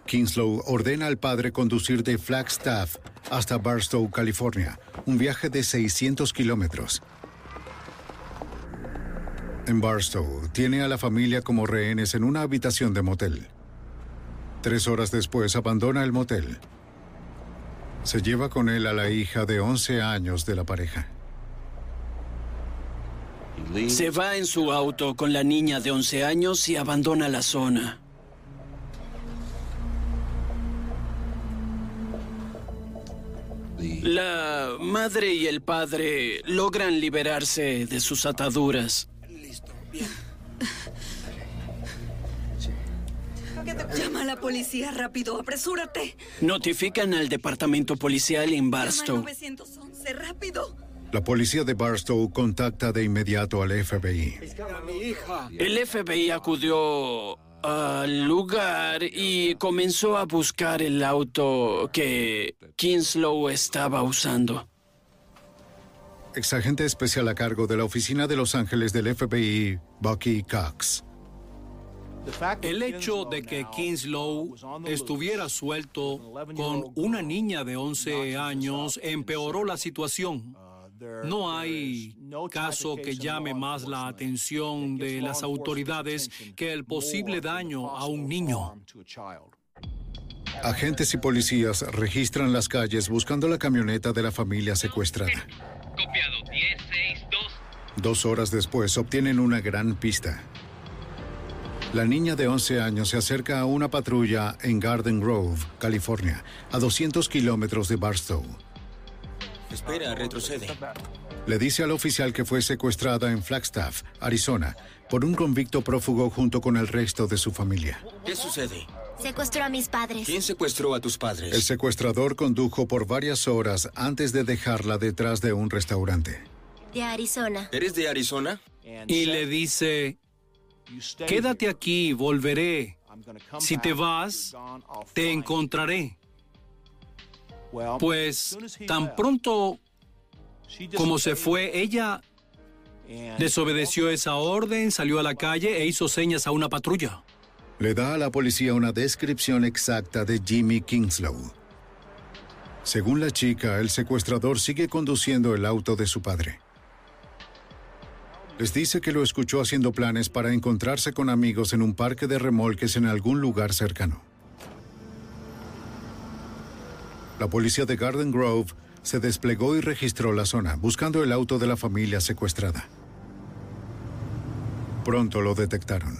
Kinslow ordena al padre conducir de Flagstaff hasta Barstow, California, un viaje de 600 kilómetros. En Barstow, tiene a la familia como rehenes en una habitación de motel. Tres horas después abandona el motel. Se lleva con él a la hija de 11 años de la pareja. Se va en su auto con la niña de 11 años y abandona la zona. La madre y el padre logran liberarse de sus ataduras. Llama a la policía rápido, apresúrate. Notifican al departamento policial en Barstow. 911, rápido. La policía de Barstow contacta de inmediato al FBI. El FBI acudió al lugar y comenzó a buscar el auto que Kinslow estaba usando. Exagente especial a cargo de la oficina de Los Ángeles del FBI, Bucky Cox. El hecho de que Kinslow estuviera suelto con una niña de 11 años empeoró la situación. No hay caso que llame más la atención de las autoridades que el posible daño a un niño. Agentes y policías registran las calles buscando la camioneta de la familia secuestrada. Copiado 1062. Dos horas después obtienen una gran pista. La niña de 11 años se acerca a una patrulla en Garden Grove, California, a 200 kilómetros de Barstow. Espera, retrocede. Le dice al oficial que fue secuestrada en Flagstaff, Arizona, por un convicto prófugo junto con el resto de su familia. ¿Qué sucede? Secuestró a mis padres. ¿Quién secuestró a tus padres? El secuestrador condujo por varias horas antes de dejarla detrás de un restaurante. De Arizona. ¿Eres de Arizona? Y le dice, quédate aquí, volveré. Si te vas, te encontraré. Pues tan pronto como se fue, ella desobedeció esa orden, salió a la calle e hizo señas a una patrulla. Le da a la policía una descripción exacta de Jimmy Kingslow. Según la chica, el secuestrador sigue conduciendo el auto de su padre. Les dice que lo escuchó haciendo planes para encontrarse con amigos en un parque de remolques en algún lugar cercano. La policía de Garden Grove se desplegó y registró la zona, buscando el auto de la familia secuestrada. Pronto lo detectaron.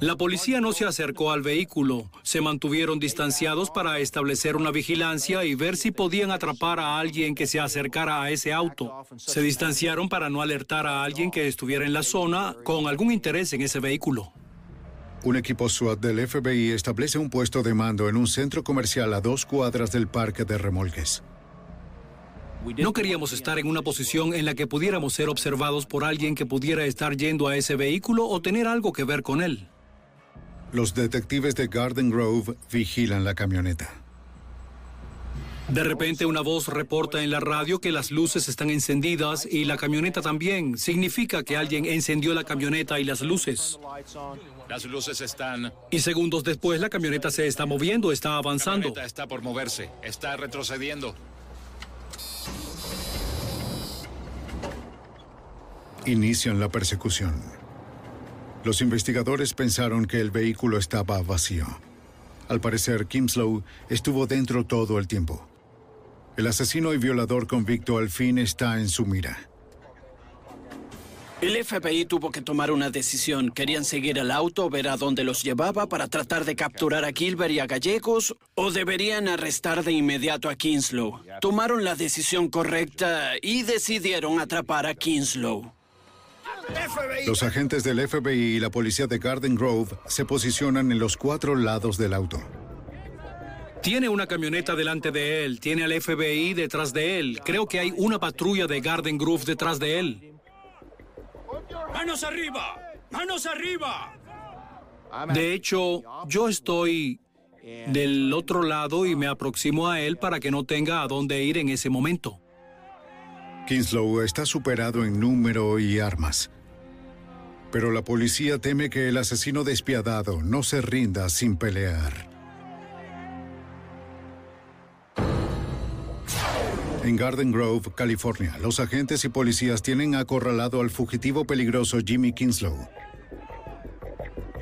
La policía no se acercó al vehículo, se mantuvieron distanciados para establecer una vigilancia y ver si podían atrapar a alguien que se acercara a ese auto. Se distanciaron para no alertar a alguien que estuviera en la zona con algún interés en ese vehículo. Un equipo SWAT del FBI establece un puesto de mando en un centro comercial a dos cuadras del parque de remolques. No queríamos estar en una posición en la que pudiéramos ser observados por alguien que pudiera estar yendo a ese vehículo o tener algo que ver con él. Los detectives de Garden Grove vigilan la camioneta. De repente una voz reporta en la radio que las luces están encendidas y la camioneta también. Significa que alguien encendió la camioneta y las luces. Las luces están... Y segundos después la camioneta se está moviendo, está avanzando. La camioneta está por moverse, está retrocediendo. Inician la persecución. Los investigadores pensaron que el vehículo estaba vacío. Al parecer, Kimslow estuvo dentro todo el tiempo. El asesino y violador convicto al fin está en su mira. El FBI tuvo que tomar una decisión. ¿Querían seguir el auto, ver a dónde los llevaba para tratar de capturar a Gilbert y a Gallegos? ¿O deberían arrestar de inmediato a Kinslow? Tomaron la decisión correcta y decidieron atrapar a Kinslow. Los agentes del FBI y la policía de Garden Grove se posicionan en los cuatro lados del auto. Tiene una camioneta delante de él, tiene al FBI detrás de él. Creo que hay una patrulla de Garden Grove detrás de él. ¡Manos arriba! ¡Manos arriba! De hecho, yo estoy del otro lado y me aproximo a él para que no tenga a dónde ir en ese momento. Kinslow está superado en número y armas. Pero la policía teme que el asesino despiadado no se rinda sin pelear. En Garden Grove, California, los agentes y policías tienen acorralado al fugitivo peligroso Jimmy Kinslow.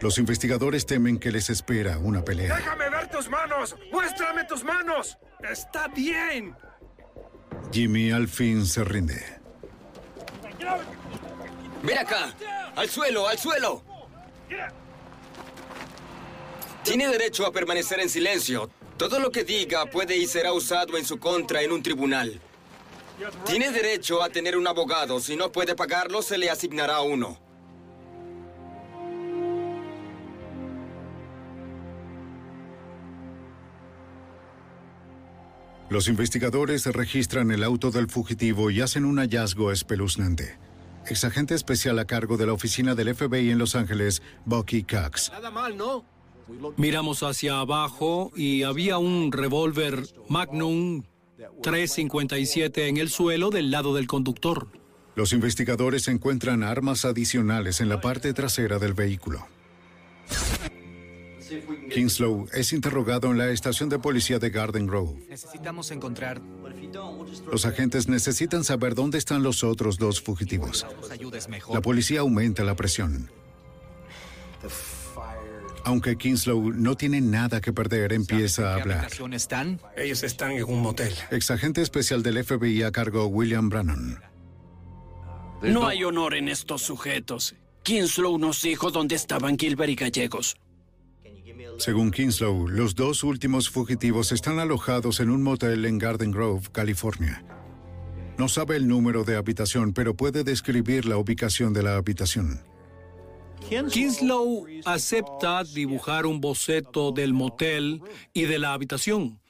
Los investigadores temen que les espera una pelea. ¡Déjame ver tus manos! ¡Muéstrame tus manos! ¡Está bien! Jimmy al fin se rinde. ¡Ven acá! ¡Al suelo, al suelo! Tiene derecho a permanecer en silencio. Todo lo que diga puede y será usado en su contra en un tribunal. Tiene derecho a tener un abogado. Si no puede pagarlo, se le asignará uno. Los investigadores registran el auto del fugitivo y hacen un hallazgo espeluznante. Exagente especial a cargo de la oficina del FBI en Los Ángeles, Bucky Cox. Nada mal, ¿no? Miramos hacia abajo y había un revólver Magnum 357 en el suelo del lado del conductor. Los investigadores encuentran armas adicionales en la parte trasera del vehículo. Kingslow es interrogado en la estación de policía de Garden Grove. Necesitamos encontrar. Los agentes necesitan saber dónde están los otros dos fugitivos. La policía aumenta la presión. Aunque Kingslow no tiene nada que perder, empieza a ¿Qué hablar. están? Ellos están en un motel. Exagente especial del FBI a cargo William Brannon. No hay honor en estos sujetos. Kinslow nos dijo dónde estaban Gilbert y Gallegos. Según Kinslow, los dos últimos fugitivos están alojados en un motel en Garden Grove, California. No sabe el número de habitación, pero puede describir la ubicación de la habitación. Kinslow acepta dibujar un boceto del motel y de la habitación.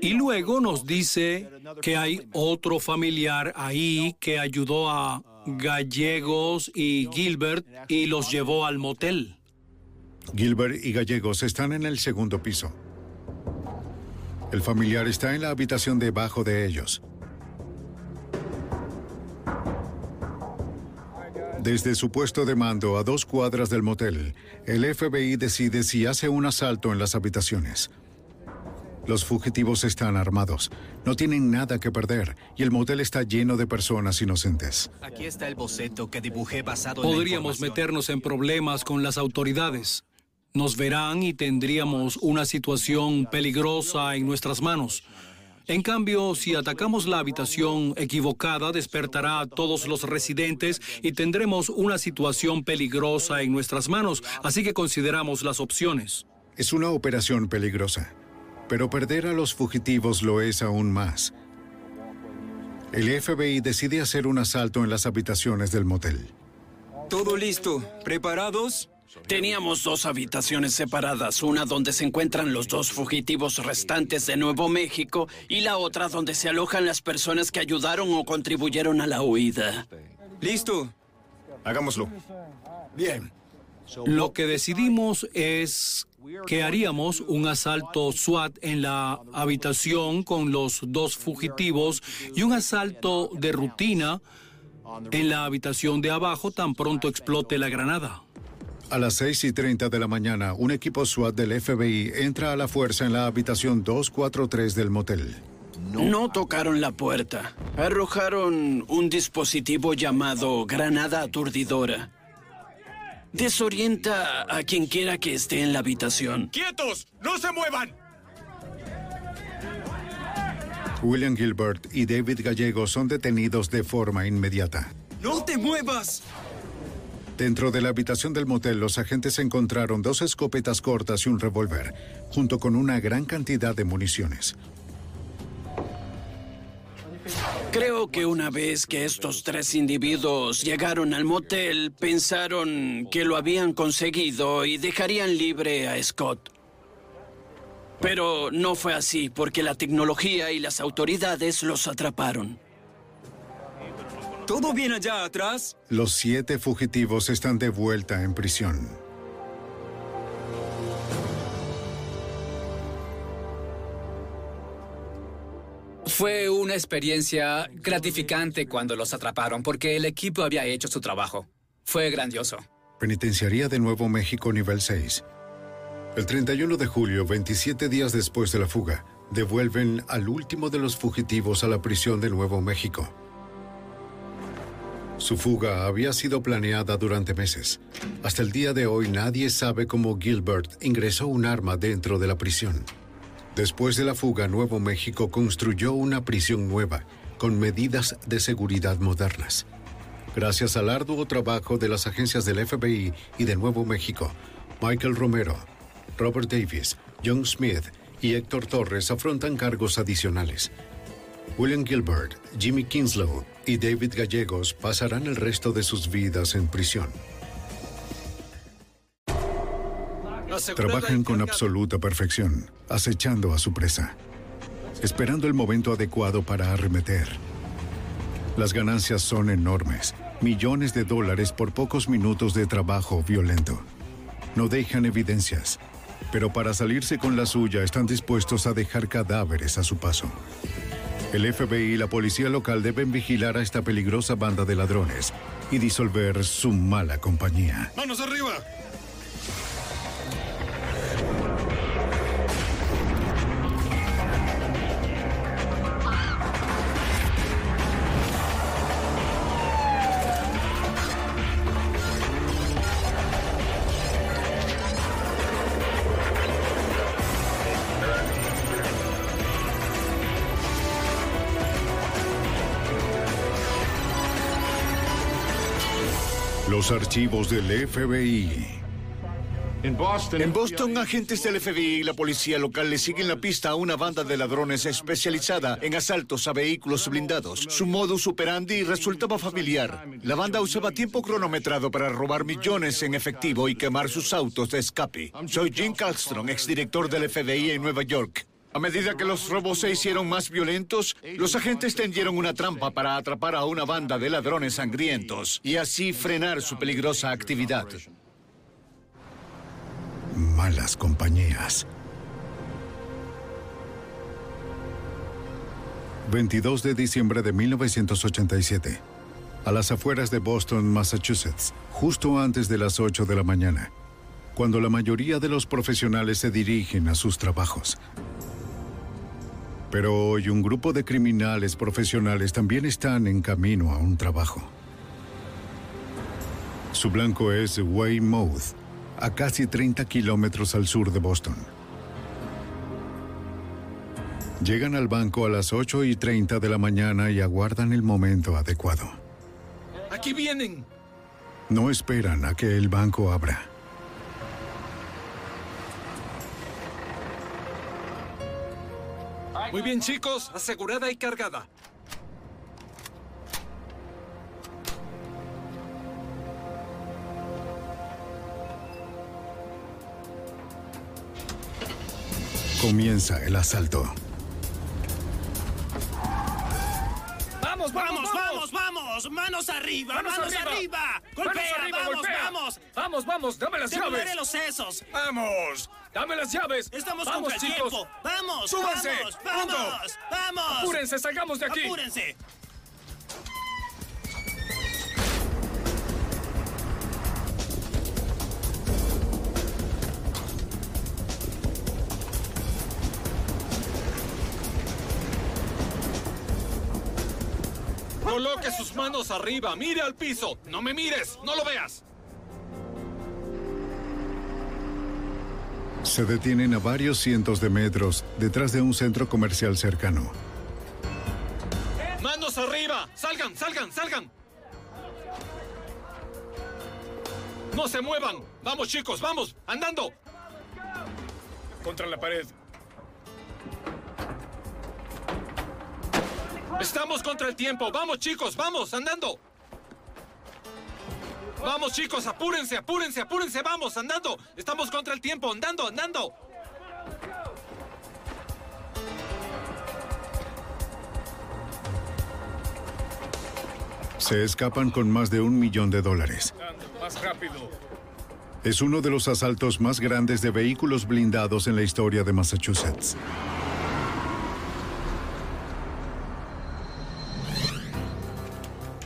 Y luego nos dice que hay otro familiar ahí que ayudó a Gallegos y Gilbert y los llevó al motel. Gilbert y Gallegos están en el segundo piso. El familiar está en la habitación debajo de ellos. Desde su puesto de mando a dos cuadras del motel, el FBI decide si hace un asalto en las habitaciones. Los fugitivos están armados, no tienen nada que perder y el motel está lleno de personas inocentes. Aquí está el boceto que dibujé basado en la Podríamos meternos en problemas con las autoridades. Nos verán y tendríamos una situación peligrosa en nuestras manos. En cambio, si atacamos la habitación equivocada, despertará a todos los residentes y tendremos una situación peligrosa en nuestras manos. Así que consideramos las opciones. Es una operación peligrosa, pero perder a los fugitivos lo es aún más. El FBI decide hacer un asalto en las habitaciones del motel. Todo listo. ¿Preparados? Teníamos dos habitaciones separadas, una donde se encuentran los dos fugitivos restantes de Nuevo México y la otra donde se alojan las personas que ayudaron o contribuyeron a la huida. Listo. Hagámoslo. Bien. Lo que decidimos es que haríamos un asalto SWAT en la habitación con los dos fugitivos y un asalto de rutina en la habitación de abajo tan pronto explote la granada. A las 6 y 30 de la mañana, un equipo SWAT del FBI entra a la fuerza en la habitación 243 del motel. No tocaron la puerta. Arrojaron un dispositivo llamado granada aturdidora. Desorienta a quien quiera que esté en la habitación. ¡Quietos! ¡No se muevan! William Gilbert y David Gallego son detenidos de forma inmediata. ¡No te muevas! Dentro de la habitación del motel, los agentes encontraron dos escopetas cortas y un revólver, junto con una gran cantidad de municiones. Creo que una vez que estos tres individuos llegaron al motel, pensaron que lo habían conseguido y dejarían libre a Scott. Pero no fue así porque la tecnología y las autoridades los atraparon. ¿Todo bien allá atrás? Los siete fugitivos están de vuelta en prisión. Fue una experiencia gratificante cuando los atraparon porque el equipo había hecho su trabajo. Fue grandioso. Penitenciaría de Nuevo México nivel 6. El 31 de julio, 27 días después de la fuga, devuelven al último de los fugitivos a la prisión de Nuevo México. Su fuga había sido planeada durante meses. Hasta el día de hoy nadie sabe cómo Gilbert ingresó un arma dentro de la prisión. Después de la fuga, Nuevo México construyó una prisión nueva, con medidas de seguridad modernas. Gracias al arduo trabajo de las agencias del FBI y de Nuevo México, Michael Romero, Robert Davis, John Smith y Héctor Torres afrontan cargos adicionales. William Gilbert, Jimmy Kinslow y David Gallegos pasarán el resto de sus vidas en prisión. Trabajan con absoluta perfección, acechando a su presa, esperando el momento adecuado para arremeter. Las ganancias son enormes, millones de dólares por pocos minutos de trabajo violento. No dejan evidencias, pero para salirse con la suya están dispuestos a dejar cadáveres a su paso. El FBI y la policía local deben vigilar a esta peligrosa banda de ladrones y disolver su mala compañía. ¡Manos arriba! Los archivos del FBI. En Boston, agentes del FBI y la policía local le siguen la pista a una banda de ladrones especializada en asaltos a vehículos blindados. Su modus operandi resultaba familiar. La banda usaba tiempo cronometrado para robar millones en efectivo y quemar sus autos de escape. Soy Jim Carlstrom, exdirector del FBI en Nueva York. A medida que los robos se hicieron más violentos, los agentes tendieron una trampa para atrapar a una banda de ladrones sangrientos y así frenar su peligrosa actividad. Malas compañías. 22 de diciembre de 1987. A las afueras de Boston, Massachusetts, justo antes de las 8 de la mañana, cuando la mayoría de los profesionales se dirigen a sus trabajos. Pero hoy un grupo de criminales profesionales también están en camino a un trabajo. Su blanco es Weymouth, a casi 30 kilómetros al sur de Boston. Llegan al banco a las 8 y 30 de la mañana y aguardan el momento adecuado. ¡Aquí vienen! No esperan a que el banco abra. Muy bien, chicos. Asegurada y cargada. Comienza el asalto. ¡Vamos, vamos, vamos, vamos! ¡Manos arriba! ¡Manos, arriba! ¡Golpea! ¡Vamos, vamos! ¡Vamos, vamos! ¡Dame las llaves! llaves! los sesos! ¡Vamos! ¡Dame las llaves! ¡Estamos ¡Vamos, contra el chicos! tiempo! ¡Vamos! ¡Súbanse! ¡Vamos! ¡Vamos! ¡Vamos! ¡Apúrense! ¡Salgamos de aquí! ¡Apúrense! Coloque sus manos arriba. Mire al piso. No me mires. No lo veas. Se detienen a varios cientos de metros detrás de un centro comercial cercano. ¡Manos arriba! ¡Salgan, salgan, salgan! ¡No se muevan! ¡Vamos, chicos, vamos! ¡Andando! Contra la pared. Estamos contra el tiempo. Vamos, chicos, vamos, andando. Vamos, chicos, apúrense, apúrense, apúrense, vamos, andando. Estamos contra el tiempo, andando, andando. Se escapan con más de un millón de dólares. Más rápido. Es uno de los asaltos más grandes de vehículos blindados en la historia de Massachusetts.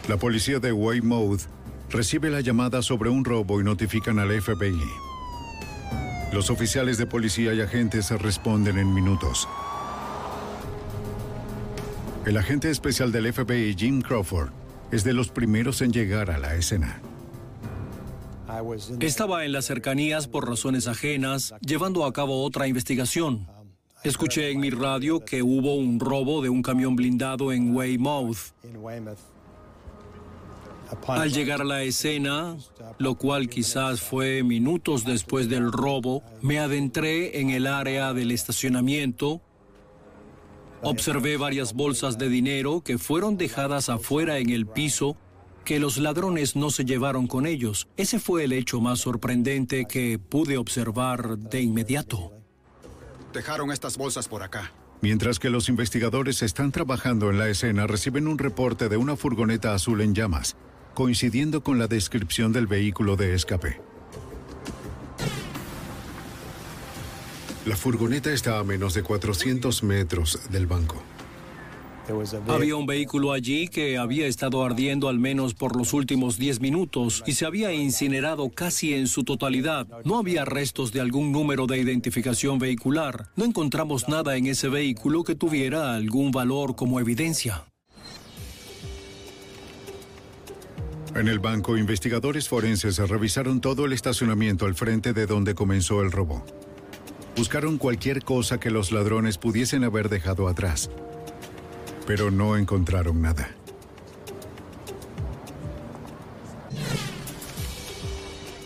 La policía de Weymouth recibe la llamada sobre un robo y notifican al FBI. Los oficiales de policía y agentes responden en minutos. El agente especial del FBI, Jim Crawford, es de los primeros en llegar a la escena. Estaba en las cercanías por razones ajenas, llevando a cabo otra investigación. Escuché en mi radio que hubo un robo de un camión blindado en Weymouth. Al llegar a la escena, lo cual quizás fue minutos después del robo, me adentré en el área del estacionamiento. Observé varias bolsas de dinero que fueron dejadas afuera en el piso que los ladrones no se llevaron con ellos. Ese fue el hecho más sorprendente que pude observar de inmediato. Dejaron estas bolsas por acá. Mientras que los investigadores están trabajando en la escena, reciben un reporte de una furgoneta azul en llamas, coincidiendo con la descripción del vehículo de escape. La furgoneta está a menos de 400 metros del banco. Había un vehículo allí que había estado ardiendo al menos por los últimos 10 minutos y se había incinerado casi en su totalidad. No había restos de algún número de identificación vehicular. No encontramos nada en ese vehículo que tuviera algún valor como evidencia. En el banco, investigadores forenses revisaron todo el estacionamiento al frente de donde comenzó el robo. Buscaron cualquier cosa que los ladrones pudiesen haber dejado atrás pero no encontraron nada.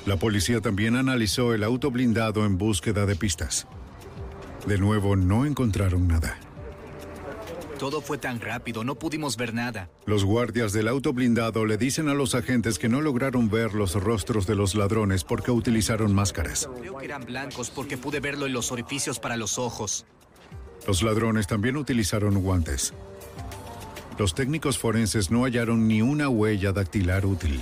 La policía también analizó el auto blindado en búsqueda de pistas. De nuevo, no encontraron nada. Todo fue tan rápido, no pudimos ver nada. Los guardias del auto blindado le dicen a los agentes que no lograron ver los rostros de los ladrones porque utilizaron máscaras. Creo que eran blancos porque pude verlo en los orificios para los ojos. Los ladrones también utilizaron guantes. Los técnicos forenses no hallaron ni una huella dactilar útil.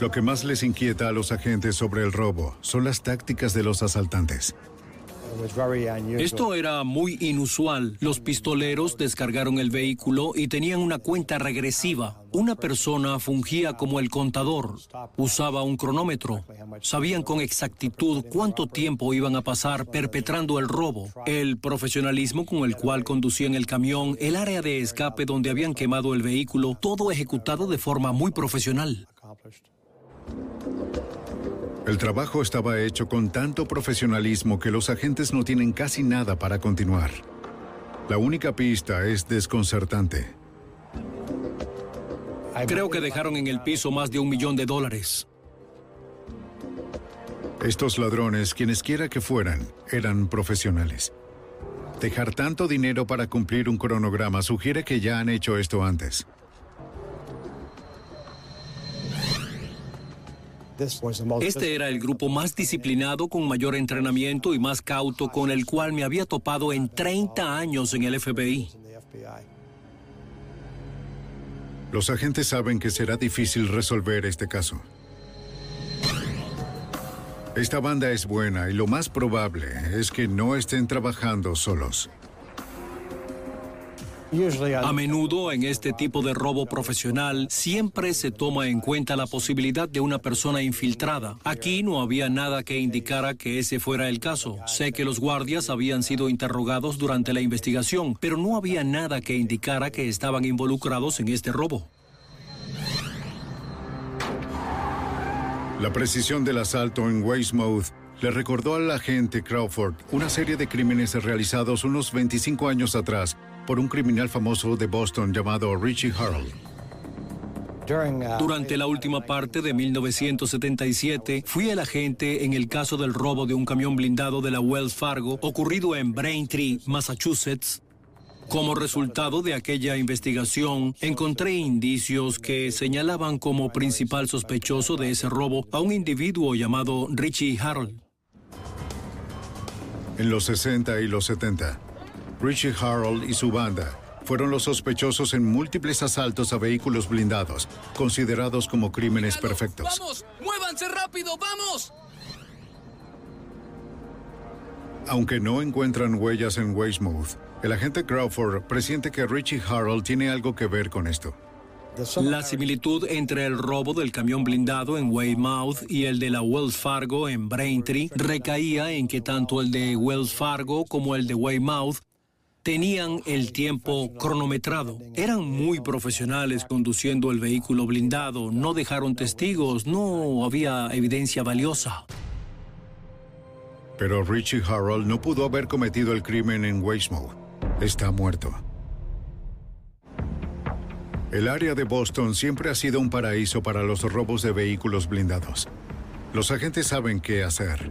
Lo que más les inquieta a los agentes sobre el robo son las tácticas de los asaltantes. Esto era muy inusual. Los pistoleros descargaron el vehículo y tenían una cuenta regresiva. Una persona fungía como el contador. Usaba un cronómetro. Sabían con exactitud cuánto tiempo iban a pasar perpetrando el robo. El profesionalismo con el cual conducían el camión, el área de escape donde habían quemado el vehículo, todo ejecutado de forma muy profesional. El trabajo estaba hecho con tanto profesionalismo que los agentes no tienen casi nada para continuar. La única pista es desconcertante. Creo que dejaron en el piso más de un millón de dólares. Estos ladrones, quienes quiera que fueran, eran profesionales. Dejar tanto dinero para cumplir un cronograma sugiere que ya han hecho esto antes. Este era el grupo más disciplinado, con mayor entrenamiento y más cauto con el cual me había topado en 30 años en el FBI. Los agentes saben que será difícil resolver este caso. Esta banda es buena y lo más probable es que no estén trabajando solos. A menudo en este tipo de robo profesional siempre se toma en cuenta la posibilidad de una persona infiltrada. Aquí no había nada que indicara que ese fuera el caso. Sé que los guardias habían sido interrogados durante la investigación, pero no había nada que indicara que estaban involucrados en este robo. La precisión del asalto en Weymouth le recordó al agente Crawford una serie de crímenes realizados unos 25 años atrás por un criminal famoso de Boston llamado Richie Harold. Durante la última parte de 1977, fui el agente en el caso del robo de un camión blindado de la Wells Fargo ocurrido en Braintree, Massachusetts. Como resultado de aquella investigación, encontré indicios que señalaban como principal sospechoso de ese robo a un individuo llamado Richie Harold. En los 60 y los 70, Richie Harold y su banda fueron los sospechosos en múltiples asaltos a vehículos blindados, considerados como crímenes perfectos. ¡Vamos! ¡Muévanse rápido! ¡Vamos! Aunque no encuentran huellas en Weymouth, el agente Crawford presiente que Richie Harold tiene algo que ver con esto. La similitud entre el robo del camión blindado en Weymouth y el de la Wells Fargo en Braintree recaía en que tanto el de Wells Fargo como el de Weymouth tenían el tiempo cronometrado. Eran muy profesionales conduciendo el vehículo blindado, no dejaron testigos, no había evidencia valiosa. Pero Richie Harold no pudo haber cometido el crimen en Weymouth. Está muerto. El área de Boston siempre ha sido un paraíso para los robos de vehículos blindados. Los agentes saben qué hacer.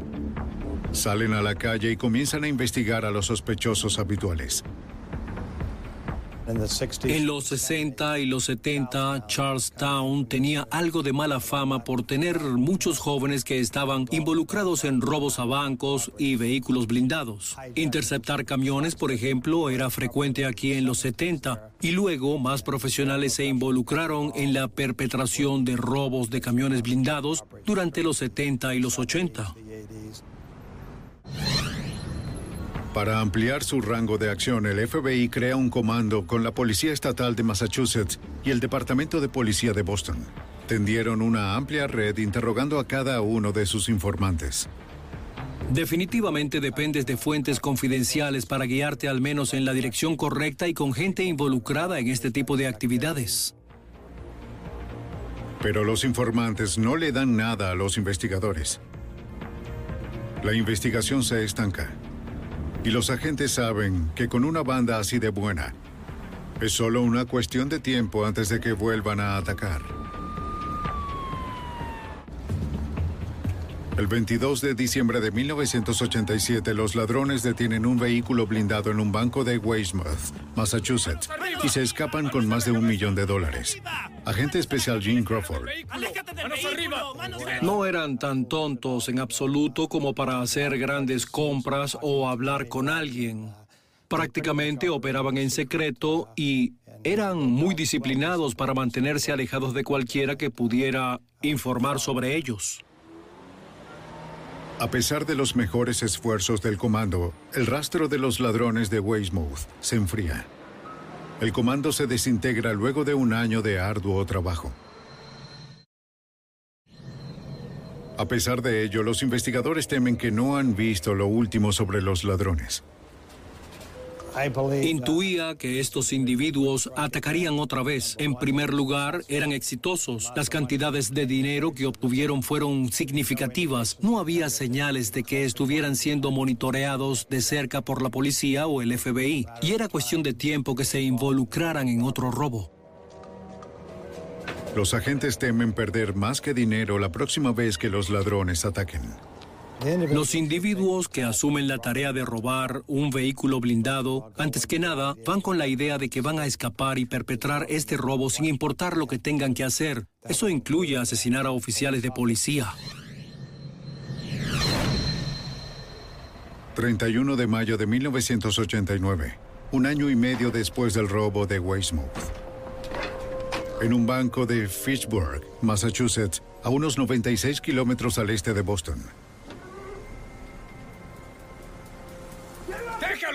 Salen a la calle y comienzan a investigar a los sospechosos habituales. En los 60 y los 70, Charlestown tenía algo de mala fama por tener muchos jóvenes que estaban involucrados en robos a bancos y vehículos blindados. Interceptar camiones, por ejemplo, era frecuente aquí en los 70 y luego más profesionales se involucraron en la perpetración de robos de camiones blindados durante los 70 y los 80. Para ampliar su rango de acción, el FBI crea un comando con la Policía Estatal de Massachusetts y el Departamento de Policía de Boston. Tendieron una amplia red interrogando a cada uno de sus informantes. Definitivamente dependes de fuentes confidenciales para guiarte al menos en la dirección correcta y con gente involucrada en este tipo de actividades. Pero los informantes no le dan nada a los investigadores. La investigación se estanca. Y los agentes saben que con una banda así de buena, es solo una cuestión de tiempo antes de que vuelvan a atacar. El 22 de diciembre de 1987, los ladrones detienen un vehículo blindado en un banco de Weymouth, Massachusetts, y se escapan con más de un millón de dólares. Agente especial Gene Crawford. No eran tan tontos en absoluto como para hacer grandes compras o hablar con alguien. Prácticamente operaban en secreto y eran muy disciplinados para mantenerse alejados de cualquiera que pudiera informar sobre ellos. A pesar de los mejores esfuerzos del comando, el rastro de los ladrones de Weymouth se enfría. El comando se desintegra luego de un año de arduo trabajo. A pesar de ello, los investigadores temen que no han visto lo último sobre los ladrones. Intuía que estos individuos atacarían otra vez. En primer lugar, eran exitosos. Las cantidades de dinero que obtuvieron fueron significativas. No había señales de que estuvieran siendo monitoreados de cerca por la policía o el FBI. Y era cuestión de tiempo que se involucraran en otro robo. Los agentes temen perder más que dinero la próxima vez que los ladrones ataquen. Los individuos que asumen la tarea de robar un vehículo blindado, antes que nada, van con la idea de que van a escapar y perpetrar este robo sin importar lo que tengan que hacer. Eso incluye asesinar a oficiales de policía. 31 de mayo de 1989, un año y medio después del robo de Weymouth. En un banco de Fitchburg, Massachusetts, a unos 96 kilómetros al este de Boston.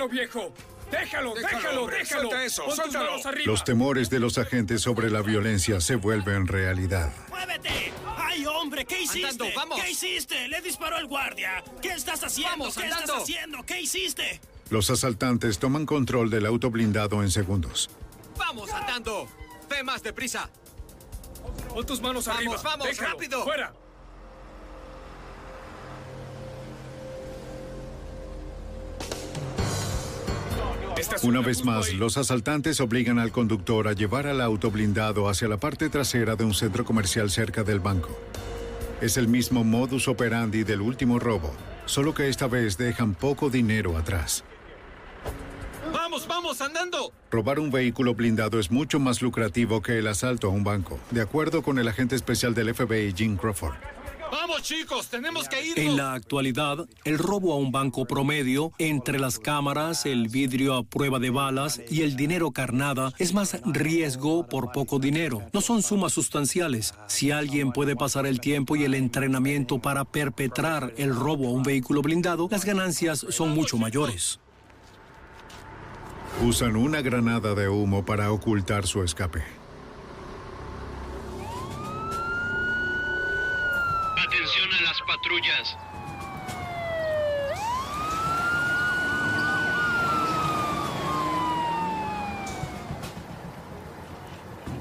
¡Déjalo, viejo! ¡Déjalo, déjalo, déjalo! Suelta eso, Pon tus suéltalo. manos arriba. Los temores de los agentes sobre la violencia se vuelven realidad. ¡Muévete! ¡Ay, hombre! ¿Qué hiciste? Andando, vamos. ¿Qué hiciste? Le disparó el guardia. ¿Qué estás haciendo? Vamos, ¿Qué andando. estás haciendo? ¿Qué hiciste? Los asaltantes toman control del auto blindado en segundos. ¡Vamos andando! ¡Ve más deprisa! Pon tus manos Vamos, arriba. vamos, Déjalo. rápido. ¡Fuera! Una vez más, los asaltantes obligan al conductor a llevar al auto blindado hacia la parte trasera de un centro comercial cerca del banco. Es el mismo modus operandi del último robo, solo que esta vez dejan poco dinero atrás. ¡Vamos, vamos, andando! Robar un vehículo blindado es mucho más lucrativo que el asalto a un banco, de acuerdo con el agente especial del FBI, Jim Crawford. ¡Vamos, chicos! ¡Tenemos que irnos! En la actualidad, el robo a un banco promedio, entre las cámaras, el vidrio a prueba de balas y el dinero carnada, es más riesgo por poco dinero. No son sumas sustanciales. Si alguien puede pasar el tiempo y el entrenamiento para perpetrar el robo a un vehículo blindado, las ganancias son mucho mayores. Usan una granada de humo para ocultar su escape. Las patrullas.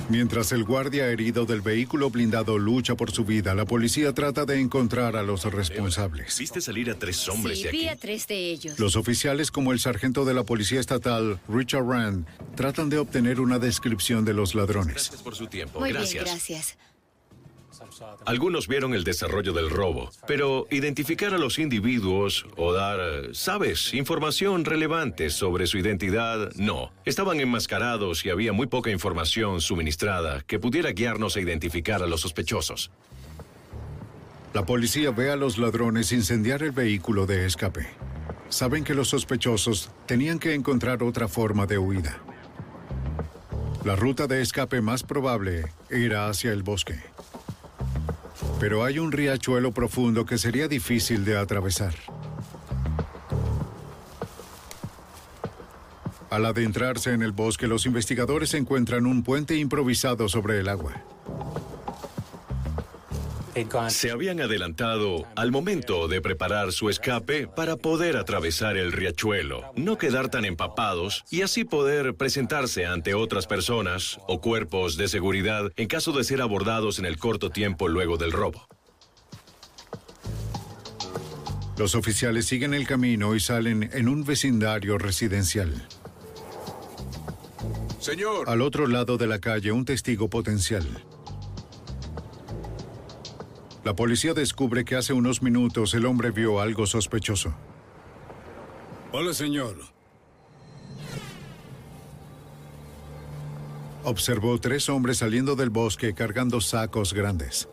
Mientras el guardia herido del vehículo blindado lucha por su vida, la policía trata de encontrar a los responsables. Viste salir a tres hombres Sí, de vi aquí. a tres de ellos. Los oficiales como el sargento de la policía estatal, Richard Rand, tratan de obtener una descripción de los ladrones. Gracias por su tiempo. Muy Gracias. bien, gracias. Algunos vieron el desarrollo del robo, pero identificar a los individuos o dar, sabes, información relevante sobre su identidad, no. Estaban enmascarados y había muy poca información suministrada que pudiera guiarnos a identificar a los sospechosos. La policía ve a los ladrones incendiar el vehículo de escape. Saben que los sospechosos tenían que encontrar otra forma de huida. La ruta de escape más probable era hacia el bosque. Pero hay un riachuelo profundo que sería difícil de atravesar. Al adentrarse en el bosque, los investigadores encuentran un puente improvisado sobre el agua. Se habían adelantado al momento de preparar su escape para poder atravesar el riachuelo, no quedar tan empapados y así poder presentarse ante otras personas o cuerpos de seguridad en caso de ser abordados en el corto tiempo luego del robo. Los oficiales siguen el camino y salen en un vecindario residencial. Señor. Al otro lado de la calle, un testigo potencial. La policía descubre que hace unos minutos el hombre vio algo sospechoso. Hola, señor. Observó tres hombres saliendo del bosque cargando sacos grandes.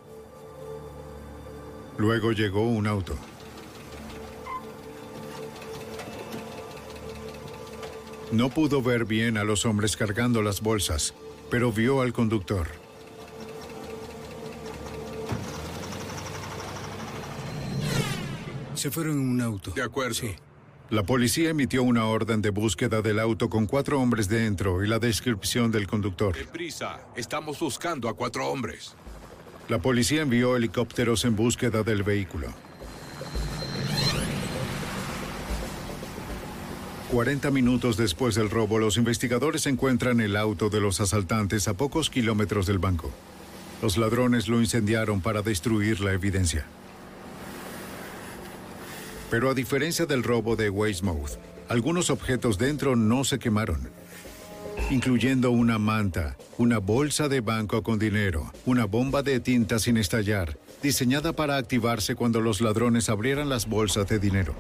Luego llegó un auto. No pudo ver bien a los hombres cargando las bolsas, pero vio al conductor. Se fueron en un auto. De acuerdo. La policía emitió una orden de búsqueda del auto con cuatro hombres dentro y la descripción del conductor. Prisa. Estamos buscando a cuatro hombres. La policía envió helicópteros en búsqueda del vehículo. 40 minutos después del robo, los investigadores encuentran el auto de los asaltantes a pocos kilómetros del banco. Los ladrones lo incendiaron para destruir la evidencia. Pero a diferencia del robo de Weymouth, algunos objetos dentro no se quemaron, incluyendo una manta, una bolsa de banco con dinero, una bomba de tinta sin estallar, diseñada para activarse cuando los ladrones abrieran las bolsas de dinero.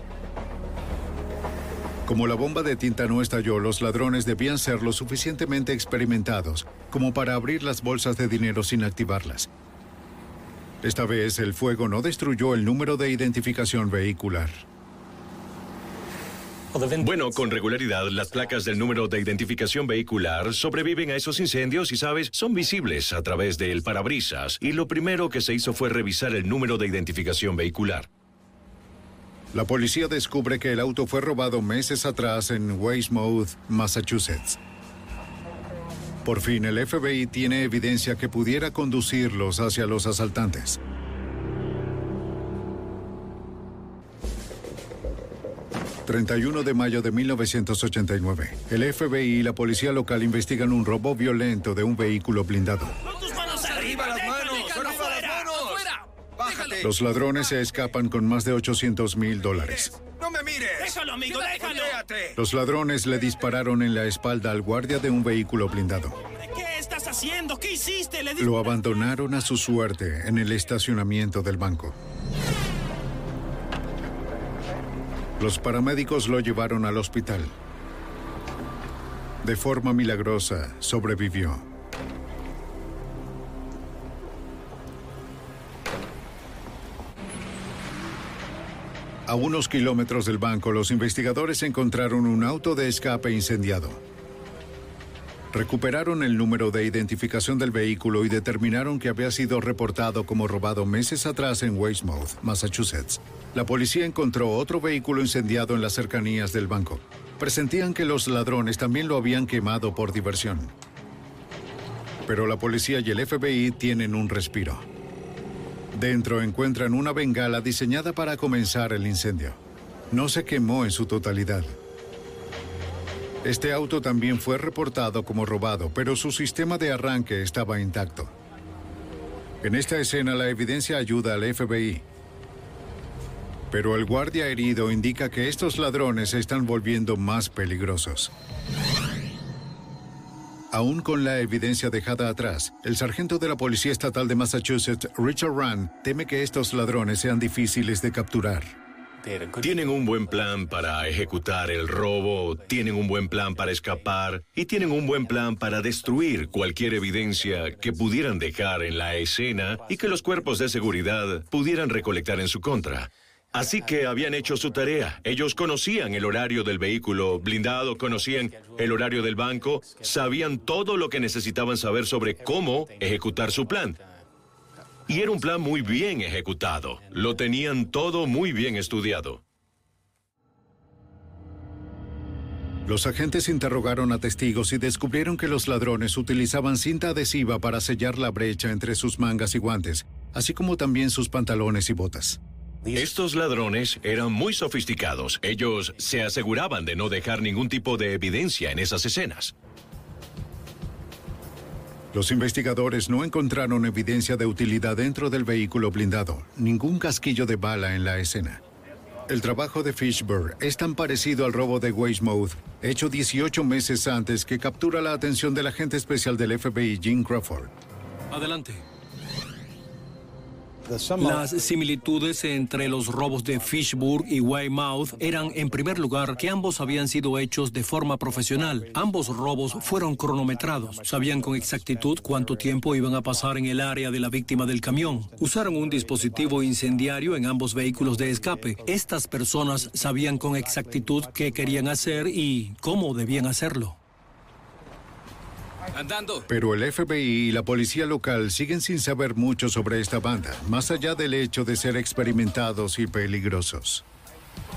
Como la bomba de tinta no estalló, los ladrones debían ser lo suficientemente experimentados como para abrir las bolsas de dinero sin activarlas. Esta vez el fuego no destruyó el número de identificación vehicular. Bueno, con regularidad las placas del número de identificación vehicular sobreviven a esos incendios y, sabes, son visibles a través del parabrisas. Y lo primero que se hizo fue revisar el número de identificación vehicular. La policía descubre que el auto fue robado meses atrás en Weymouth, Massachusetts. Por fin, el FBI tiene evidencia que pudiera conducirlos hacia los asaltantes. ...31 de mayo de 1989... ...el FBI y la policía local investigan un robo violento de un vehículo blindado. Los ladrones se escapan con más de 800 mil dólares. ¡No me mires! ¡Déjalo, amigo, déjalo! Los ladrones le dispararon en la espalda al guardia de un vehículo blindado. ¿Qué estás haciendo? ¿Qué hiciste? Le Lo abandonaron a su suerte en el estacionamiento del banco. Los paramédicos lo llevaron al hospital. De forma milagrosa, sobrevivió. A unos kilómetros del banco, los investigadores encontraron un auto de escape incendiado. Recuperaron el número de identificación del vehículo y determinaron que había sido reportado como robado meses atrás en Weymouth, Massachusetts. La policía encontró otro vehículo incendiado en las cercanías del banco. Presentían que los ladrones también lo habían quemado por diversión. Pero la policía y el FBI tienen un respiro. Dentro encuentran una bengala diseñada para comenzar el incendio. No se quemó en su totalidad. Este auto también fue reportado como robado, pero su sistema de arranque estaba intacto. En esta escena la evidencia ayuda al FBI. Pero el guardia herido indica que estos ladrones se están volviendo más peligrosos. Aún con la evidencia dejada atrás, el sargento de la Policía Estatal de Massachusetts, Richard Rand, teme que estos ladrones sean difíciles de capturar. Tienen un buen plan para ejecutar el robo, tienen un buen plan para escapar y tienen un buen plan para destruir cualquier evidencia que pudieran dejar en la escena y que los cuerpos de seguridad pudieran recolectar en su contra. Así que habían hecho su tarea. Ellos conocían el horario del vehículo blindado, conocían el horario del banco, sabían todo lo que necesitaban saber sobre cómo ejecutar su plan. Y era un plan muy bien ejecutado. Lo tenían todo muy bien estudiado. Los agentes interrogaron a testigos y descubrieron que los ladrones utilizaban cinta adhesiva para sellar la brecha entre sus mangas y guantes, así como también sus pantalones y botas. Estos ladrones eran muy sofisticados. Ellos se aseguraban de no dejar ningún tipo de evidencia en esas escenas. Los investigadores no encontraron evidencia de utilidad dentro del vehículo blindado, ningún casquillo de bala en la escena. El trabajo de Fishburne es tan parecido al robo de Weymouth, hecho 18 meses antes que captura la atención del agente especial del FBI, Jim Crawford. Adelante. Las similitudes entre los robos de Fishburne y Weymouth eran, en primer lugar, que ambos habían sido hechos de forma profesional. Ambos robos fueron cronometrados. Sabían con exactitud cuánto tiempo iban a pasar en el área de la víctima del camión. Usaron un dispositivo incendiario en ambos vehículos de escape. Estas personas sabían con exactitud qué querían hacer y cómo debían hacerlo. Andando. Pero el FBI y la policía local siguen sin saber mucho sobre esta banda, más allá del hecho de ser experimentados y peligrosos.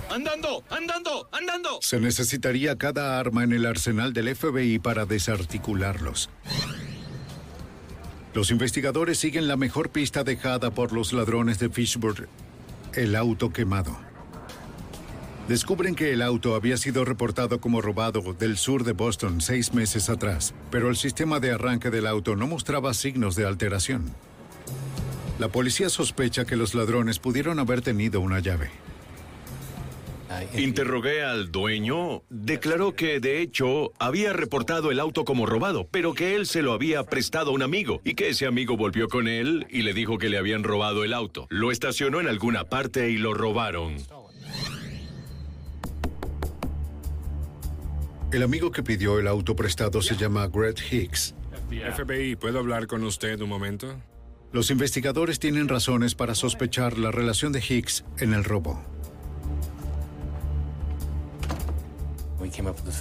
¡Andando! ¡Andando! ¡Andando! Se necesitaría cada arma en el arsenal del FBI para desarticularlos. Los investigadores siguen la mejor pista dejada por los ladrones de Fishburne, el auto quemado. Descubren que el auto había sido reportado como robado del sur de Boston seis meses atrás, pero el sistema de arranque del auto no mostraba signos de alteración. La policía sospecha que los ladrones pudieron haber tenido una llave. Interrogué al dueño. Declaró que, de hecho, había reportado el auto como robado, pero que él se lo había prestado a un amigo y que ese amigo volvió con él y le dijo que le habían robado el auto. Lo estacionó en alguna parte y lo robaron. El amigo que pidió el auto prestado se llama Greg Hicks. FBI, ¿puedo hablar con usted un momento? Los investigadores tienen razones para sospechar la relación de Hicks en el robo.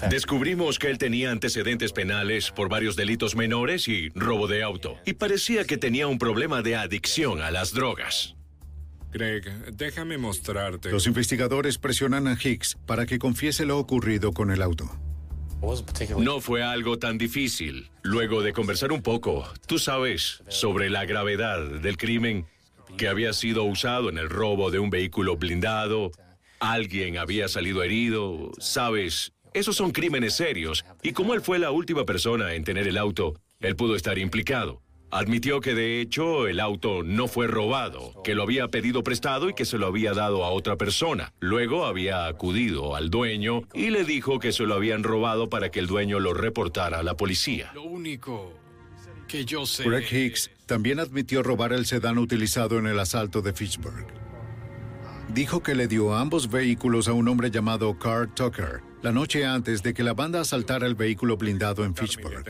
Descubrimos que él tenía antecedentes penales por varios delitos menores y robo de auto. Y parecía que tenía un problema de adicción a las drogas. Greg, déjame mostrarte. Los investigadores presionan a Hicks para que confiese lo ocurrido con el auto. No fue algo tan difícil. Luego de conversar un poco, tú sabes, sobre la gravedad del crimen que había sido usado en el robo de un vehículo blindado, alguien había salido herido, sabes, esos son crímenes serios. Y como él fue la última persona en tener el auto, él pudo estar implicado. Admitió que de hecho el auto no fue robado, que lo había pedido prestado y que se lo había dado a otra persona. Luego había acudido al dueño y le dijo que se lo habían robado para que el dueño lo reportara a la policía. Lo único que yo sé. Greg Hicks también admitió robar el sedán utilizado en el asalto de Fitchburg. Dijo que le dio ambos vehículos a un hombre llamado Carl Tucker la noche antes de que la banda asaltara el vehículo blindado en Fitchburg.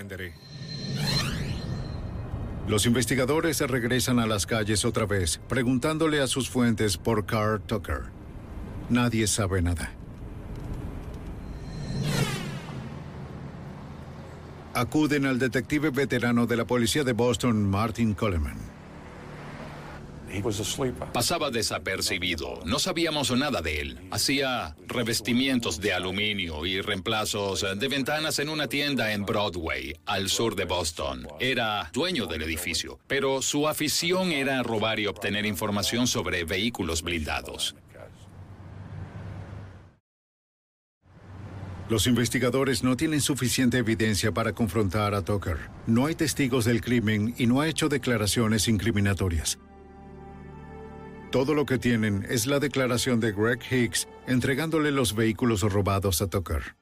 Los investigadores regresan a las calles otra vez, preguntándole a sus fuentes por Carl Tucker. Nadie sabe nada. Acuden al detective veterano de la policía de Boston, Martin Coleman. Pasaba desapercibido. No sabíamos nada de él. Hacía revestimientos de aluminio y reemplazos de ventanas en una tienda en Broadway, al sur de Boston. Era dueño del edificio, pero su afición era robar y obtener información sobre vehículos blindados. Los investigadores no tienen suficiente evidencia para confrontar a Tucker. No hay testigos del crimen y no ha hecho declaraciones incriminatorias. Todo lo que tienen es la declaración de Greg Hicks entregándole los vehículos robados a Tucker.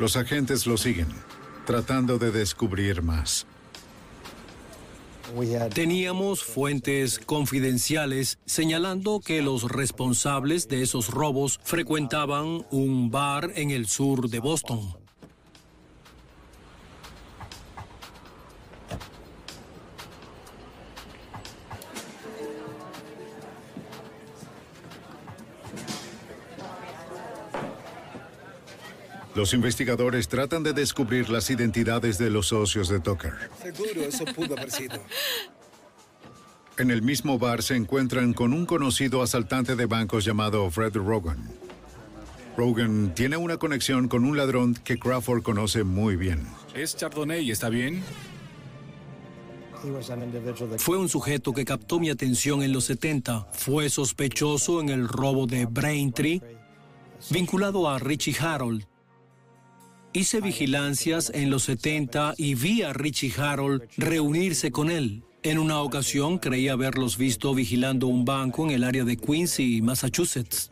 Los agentes lo siguen, tratando de descubrir más. Teníamos fuentes confidenciales señalando que los responsables de esos robos frecuentaban un bar en el sur de Boston. Los investigadores tratan de descubrir las identidades de los socios de Tucker. Seguro eso pudo haber sido. En el mismo bar se encuentran con un conocido asaltante de bancos llamado Fred Rogan. Rogan tiene una conexión con un ladrón que Crawford conoce muy bien. ¿Es Chardonnay? ¿Está bien? Fue un sujeto que captó mi atención en los 70. Fue sospechoso en el robo de Braintree, vinculado a Richie Harold. Hice vigilancias en los 70 y vi a Richie Harold reunirse con él. En una ocasión creí haberlos visto vigilando un banco en el área de Quincy, Massachusetts.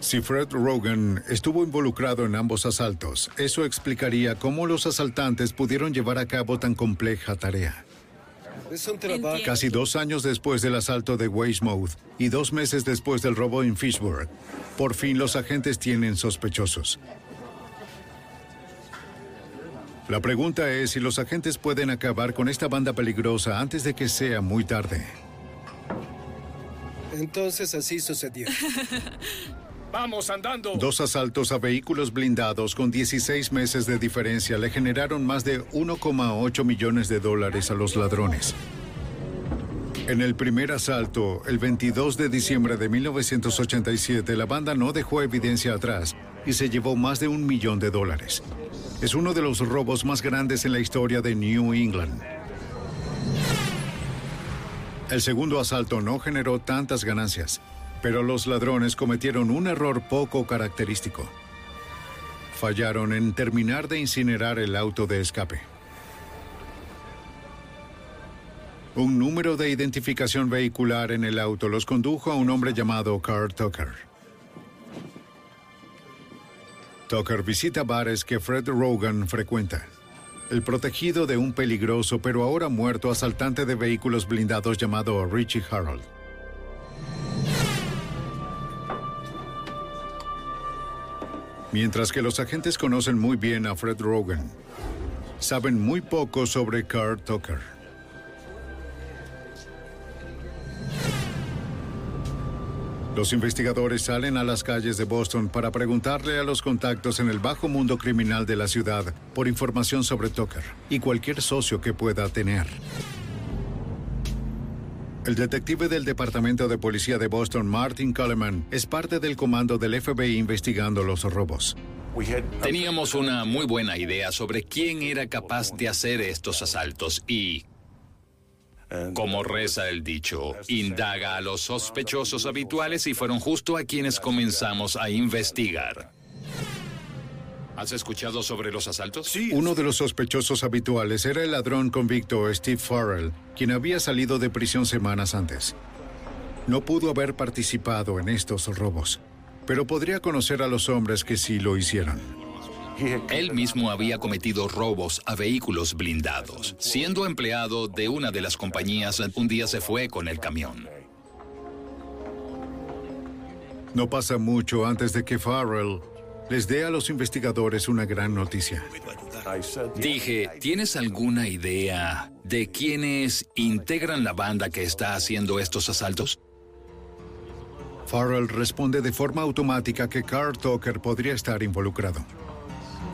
Si Fred Rogan estuvo involucrado en ambos asaltos, eso explicaría cómo los asaltantes pudieron llevar a cabo tan compleja tarea. Es un trabajo. Casi dos años después del asalto de Weymouth y dos meses después del robo en Fishburne, por fin los agentes tienen sospechosos. La pregunta es si los agentes pueden acabar con esta banda peligrosa antes de que sea muy tarde. Entonces así sucedió. ¡Vamos andando! Dos asaltos a vehículos blindados con 16 meses de diferencia le generaron más de 1,8 millones de dólares a los ladrones. En el primer asalto, el 22 de diciembre de 1987, la banda no dejó evidencia atrás y se llevó más de un millón de dólares. Es uno de los robos más grandes en la historia de New England. El segundo asalto no generó tantas ganancias, pero los ladrones cometieron un error poco característico. Fallaron en terminar de incinerar el auto de escape. Un número de identificación vehicular en el auto los condujo a un hombre llamado Carl Tucker. Tucker visita bares que Fred Rogan frecuenta. El protegido de un peligroso pero ahora muerto asaltante de vehículos blindados llamado Richie Harold. Mientras que los agentes conocen muy bien a Fred Rogan, saben muy poco sobre Carl Tucker. Los investigadores salen a las calles de Boston para preguntarle a los contactos en el bajo mundo criminal de la ciudad por información sobre Tucker y cualquier socio que pueda tener. El detective del Departamento de Policía de Boston, Martin Coleman, es parte del comando del FBI investigando los robos. Teníamos una muy buena idea sobre quién era capaz de hacer estos asaltos y, como reza el dicho, indaga a los sospechosos habituales y fueron justo a quienes comenzamos a investigar. ¿Has escuchado sobre los asaltos? Sí. Uno de los sospechosos habituales era el ladrón convicto Steve Farrell, quien había salido de prisión semanas antes. No pudo haber participado en estos robos, pero podría conocer a los hombres que sí lo hicieron. Él mismo había cometido robos a vehículos blindados. Siendo empleado de una de las compañías, un día se fue con el camión. No pasa mucho antes de que Farrell les dé a los investigadores una gran noticia. Dije, ¿tienes alguna idea de quiénes integran la banda que está haciendo estos asaltos? Farrell responde de forma automática que Carl Tucker podría estar involucrado.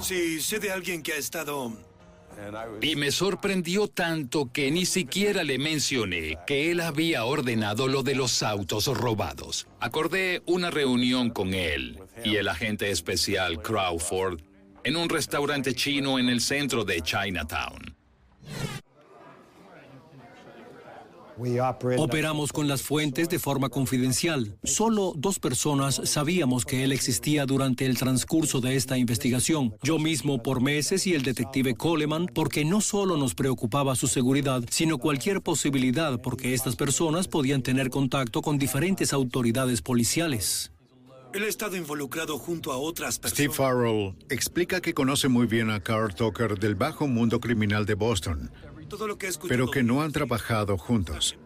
Sí, sé de alguien que ha estado... Y me sorprendió tanto que ni siquiera le mencioné que él había ordenado lo de los autos robados. Acordé una reunión con él y el agente especial Crawford en un restaurante chino en el centro de Chinatown. Operamos con las fuentes de forma confidencial. Solo dos personas sabíamos que él existía durante el transcurso de esta investigación. Yo mismo por meses y el detective Coleman, porque no solo nos preocupaba su seguridad, sino cualquier posibilidad porque estas personas podían tener contacto con diferentes autoridades policiales. Él ha estado involucrado junto a otras personas. Steve Farrell explica que conoce muy bien a Carl Tucker del bajo mundo criminal de Boston, Todo lo que he escuchado. pero que no han trabajado juntos.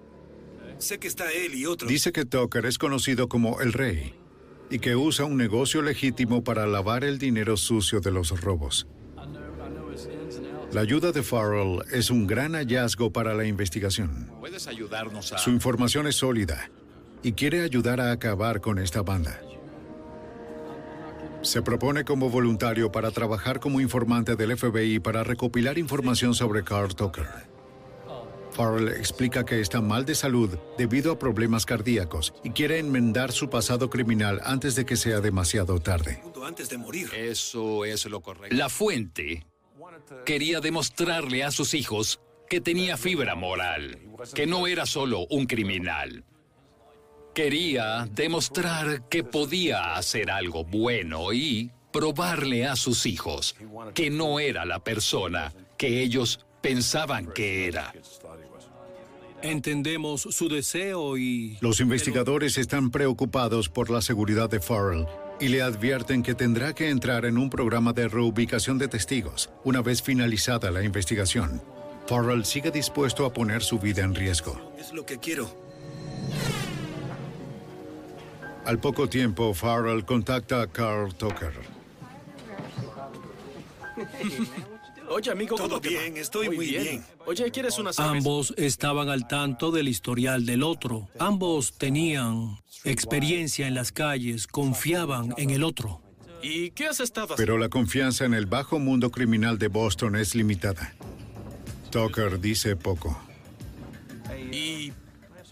Sé que está él y otros. Dice que Tucker es conocido como el rey y que usa un negocio legítimo para lavar el dinero sucio de los robos. La ayuda de Farrell es un gran hallazgo para la investigación. ¿Puedes ayudarnos a...? Su información es sólida y quiere ayudar a acabar con esta banda. Se propone como voluntario para trabajar como informante del FBI para recopilar información sobre Carl Tucker. Farrell explica que está mal de salud debido a problemas cardíacos y quiere enmendar su pasado criminal antes de que sea demasiado tarde. Antes de morir. Eso es lo correcto. La fuente quería demostrarle a sus hijos que tenía fibra moral, que no era solo un criminal. Quería demostrar que podía hacer algo bueno y probarle a sus hijos que no era la persona que ellos pensaban que era. Entendemos su deseo y... Los investigadores están preocupados por la seguridad de Farrell y le advierten que tendrá que entrar en un programa de reubicación de testigos una vez finalizada la investigación. Farrell sigue dispuesto a poner su vida en riesgo. Es lo que quiero. Al poco tiempo, Farrell contacta a Carl Tucker. Oye, amigo, Todo ¿cómo te va? bien, estoy muy bien. Oye, ¿quieres una cerveza? Ambos estaban al tanto del historial del otro. Ambos tenían experiencia en las calles, confiaban en el otro. ¿Y qué has estado haciendo? Pero la confianza en el bajo mundo criminal de Boston es limitada. Tucker dice poco.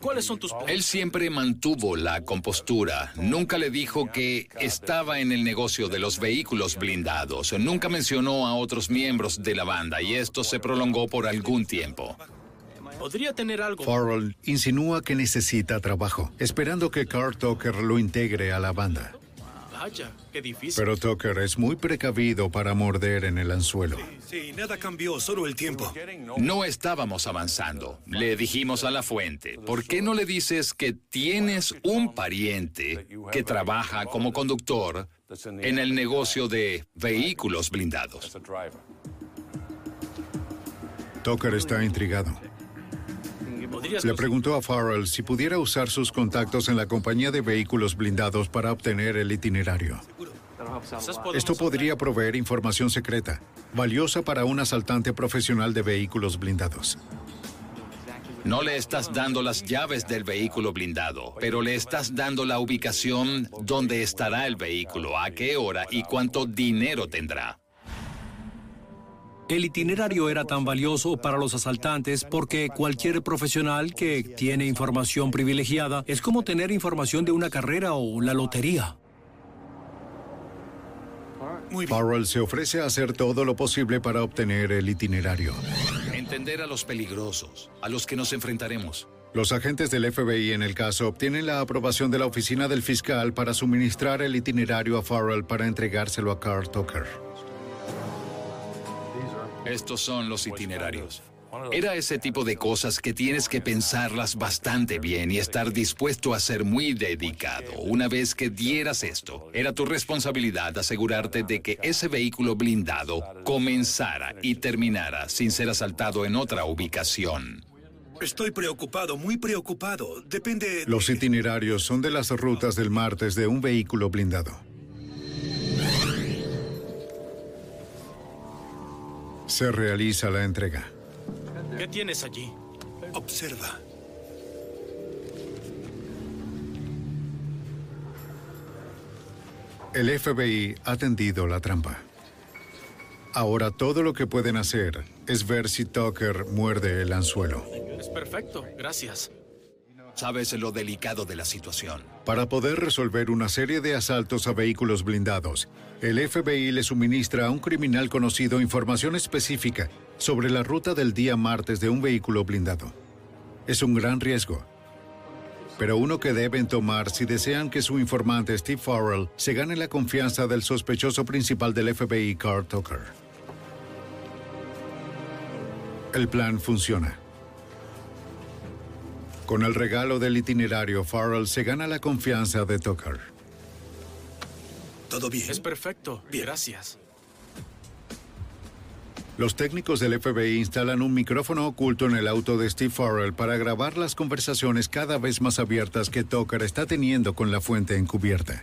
¿Y cuáles son tus planes? Él siempre mantuvo la compostura. Nunca le dijo que estaba en el negocio de los vehículos blindados. Nunca mencionó a otros miembros de la banda y esto se prolongó por algún tiempo. Podría tener algo. Farrell insinúa que necesita trabajo, esperando que Carl Tucker lo integre a la banda. Vaya, qué difícil. Pero Tucker es muy precavido para morder en el anzuelo. Sí, nada cambió, solo el tiempo. No estábamos avanzando. Le dijimos a la fuente, ¿por qué no le dices que tienes un pariente que trabaja como conductor en el negocio de vehículos blindados? Tucker está intrigado. ¿Podrías Le preguntó a Farrell si pudiera usar sus contactos en la compañía de vehículos blindados para obtener el itinerario. Esto podría proveer información secreta, valiosa para un asaltante profesional de vehículos blindados. No le estás dando las llaves del vehículo blindado, pero le estás dando la ubicación donde estará el vehículo, a qué hora y cuánto dinero tendrá. El itinerario era tan valioso para los asaltantes porque cualquier profesional que tiene información privilegiada es como tener información de una carrera o la lotería. Farrell se ofrece a hacer todo lo posible para obtener el itinerario. Entender a los peligrosos, a los que nos enfrentaremos. Los agentes del FBI en el caso obtienen la aprobación de la oficina del fiscal para suministrar el itinerario a Farrell para entregárselo a Carl Tucker. Estos son los itinerarios. Era ese tipo de cosas que tienes que pensarlas bastante bien y estar dispuesto a ser muy dedicado. Una vez que dieras esto, era tu responsabilidad asegurarte de que ese vehículo blindado comenzara y terminara sin ser asaltado en otra ubicación. Estoy preocupado, muy preocupado. Depende... Los itinerarios son de las rutas del martes de un vehículo blindado. Se realiza la entrega. ¿Qué tienes allí? Observa. El FBI ha tendido la trampa. Ahora todo lo que pueden hacer es ver si Tucker muerde el anzuelo. Es perfecto, gracias. Sabes lo delicado de la situación. Para poder resolver una serie de asaltos a vehículos blindados, el FBI le suministra a un criminal conocido información específica sobre la ruta del día martes de un vehículo blindado. Es un gran riesgo, pero uno que deben tomar si desean que su informante Steve Farrell se gane la confianza del sospechoso principal del FBI, Carl Tucker. El plan funciona. Con el regalo del itinerario, Farrell se gana la confianza de Tucker. ¿Todo bien? Es perfecto. Gracias. Los técnicos del FBI instalan un micrófono oculto en el auto de Steve Farrell para grabar las conversaciones cada vez más abiertas que Tucker está teniendo con la fuente encubierta.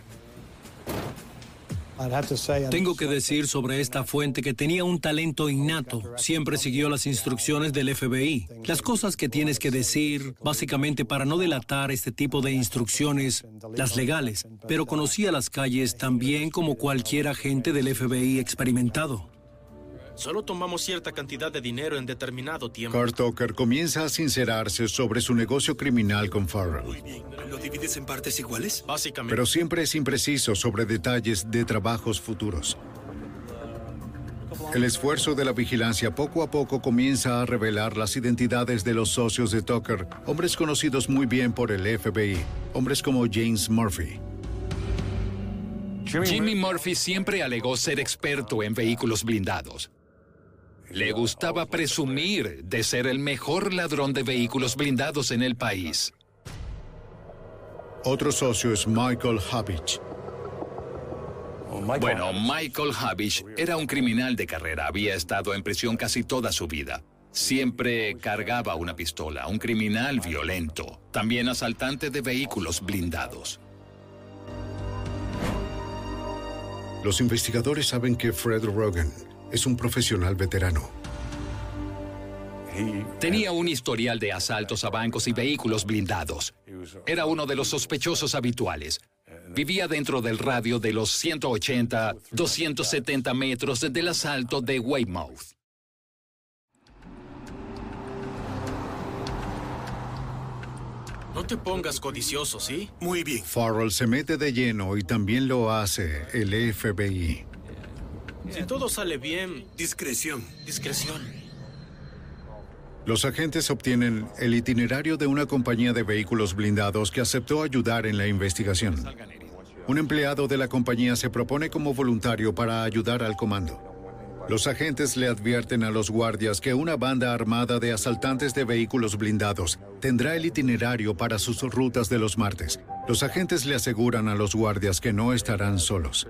Tengo que decir sobre esta fuente que tenía un talento innato. Siempre siguió las instrucciones del FBI. Las cosas que tienes que decir, básicamente para no delatar este tipo de instrucciones, las legales, pero conocía las calles tan bien como cualquier agente del FBI experimentado. Solo tomamos cierta cantidad de dinero en determinado tiempo. Carl Tucker comienza a sincerarse sobre su negocio criminal con Farrell. ¿Lo divides en partes iguales? Básicamente. pero siempre es impreciso sobre detalles de trabajos futuros. El esfuerzo de la vigilancia poco a poco comienza a revelar las identidades de los socios de Tucker, hombres conocidos muy bien por el FBI, hombres como James Murphy. Jimmy Murphy siempre alegó ser experto en vehículos blindados. Le gustaba presumir de ser el mejor ladrón de vehículos blindados en el país. Otro socio es Michael Habich. Bueno, Michael Havish era un criminal de carrera. Había estado en prisión casi toda su vida. Siempre cargaba una pistola, un criminal violento, también asaltante de vehículos blindados. Los investigadores saben que Fred Rogan es un profesional veterano. Tenía un historial de asaltos a bancos y vehículos blindados. Era uno de los sospechosos habituales. Vivía dentro del radio de los 180, 270 metros del asalto de Weymouth. No te pongas codicioso, ¿sí? Muy bien. Farrell se mete de lleno y también lo hace el FBI. Si todo sale bien, Discreción. discreción. Los agentes obtienen el itinerario de una compañía de vehículos blindados que aceptó ayudar en la investigación. Un empleado de la compañía se propone como voluntario para ayudar al comando. Los agentes le advierten a los guardias que una banda armada de asaltantes de vehículos blindados tendrá el itinerario para sus rutas de los martes. Los agentes le aseguran a los guardias que no estarán solos.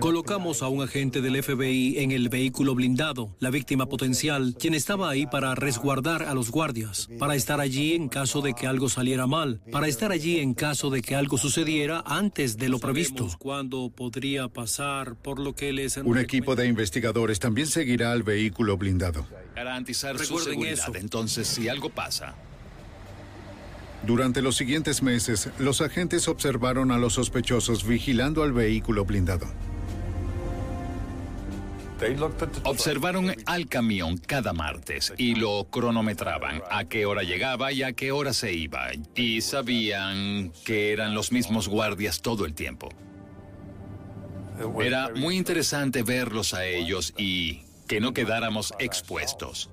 Colocamos a un agente del FBI en el vehículo blindado, la víctima potencial, quien estaba ahí para resguardar a los guardias, para estar allí en caso de que algo saliera mal, para estar allí en caso de que algo sucediera antes de lo previsto. ¿Cuándo podría pasar por lo que les Un equipo de investigadores también seguirá al vehículo blindado. Garantizar su seguridad. eso. Entonces, si algo pasa, Durante los siguientes meses, los agentes observaron a los sospechosos vigilando al vehículo blindado. observaron al camión cada martes y lo cronometraban, a qué hora llegaba y a qué hora se iba. Y sabían que eran los mismos guardias todo el tiempo. Era muy interesante verlos a ellos y que no quedáramos expuestos.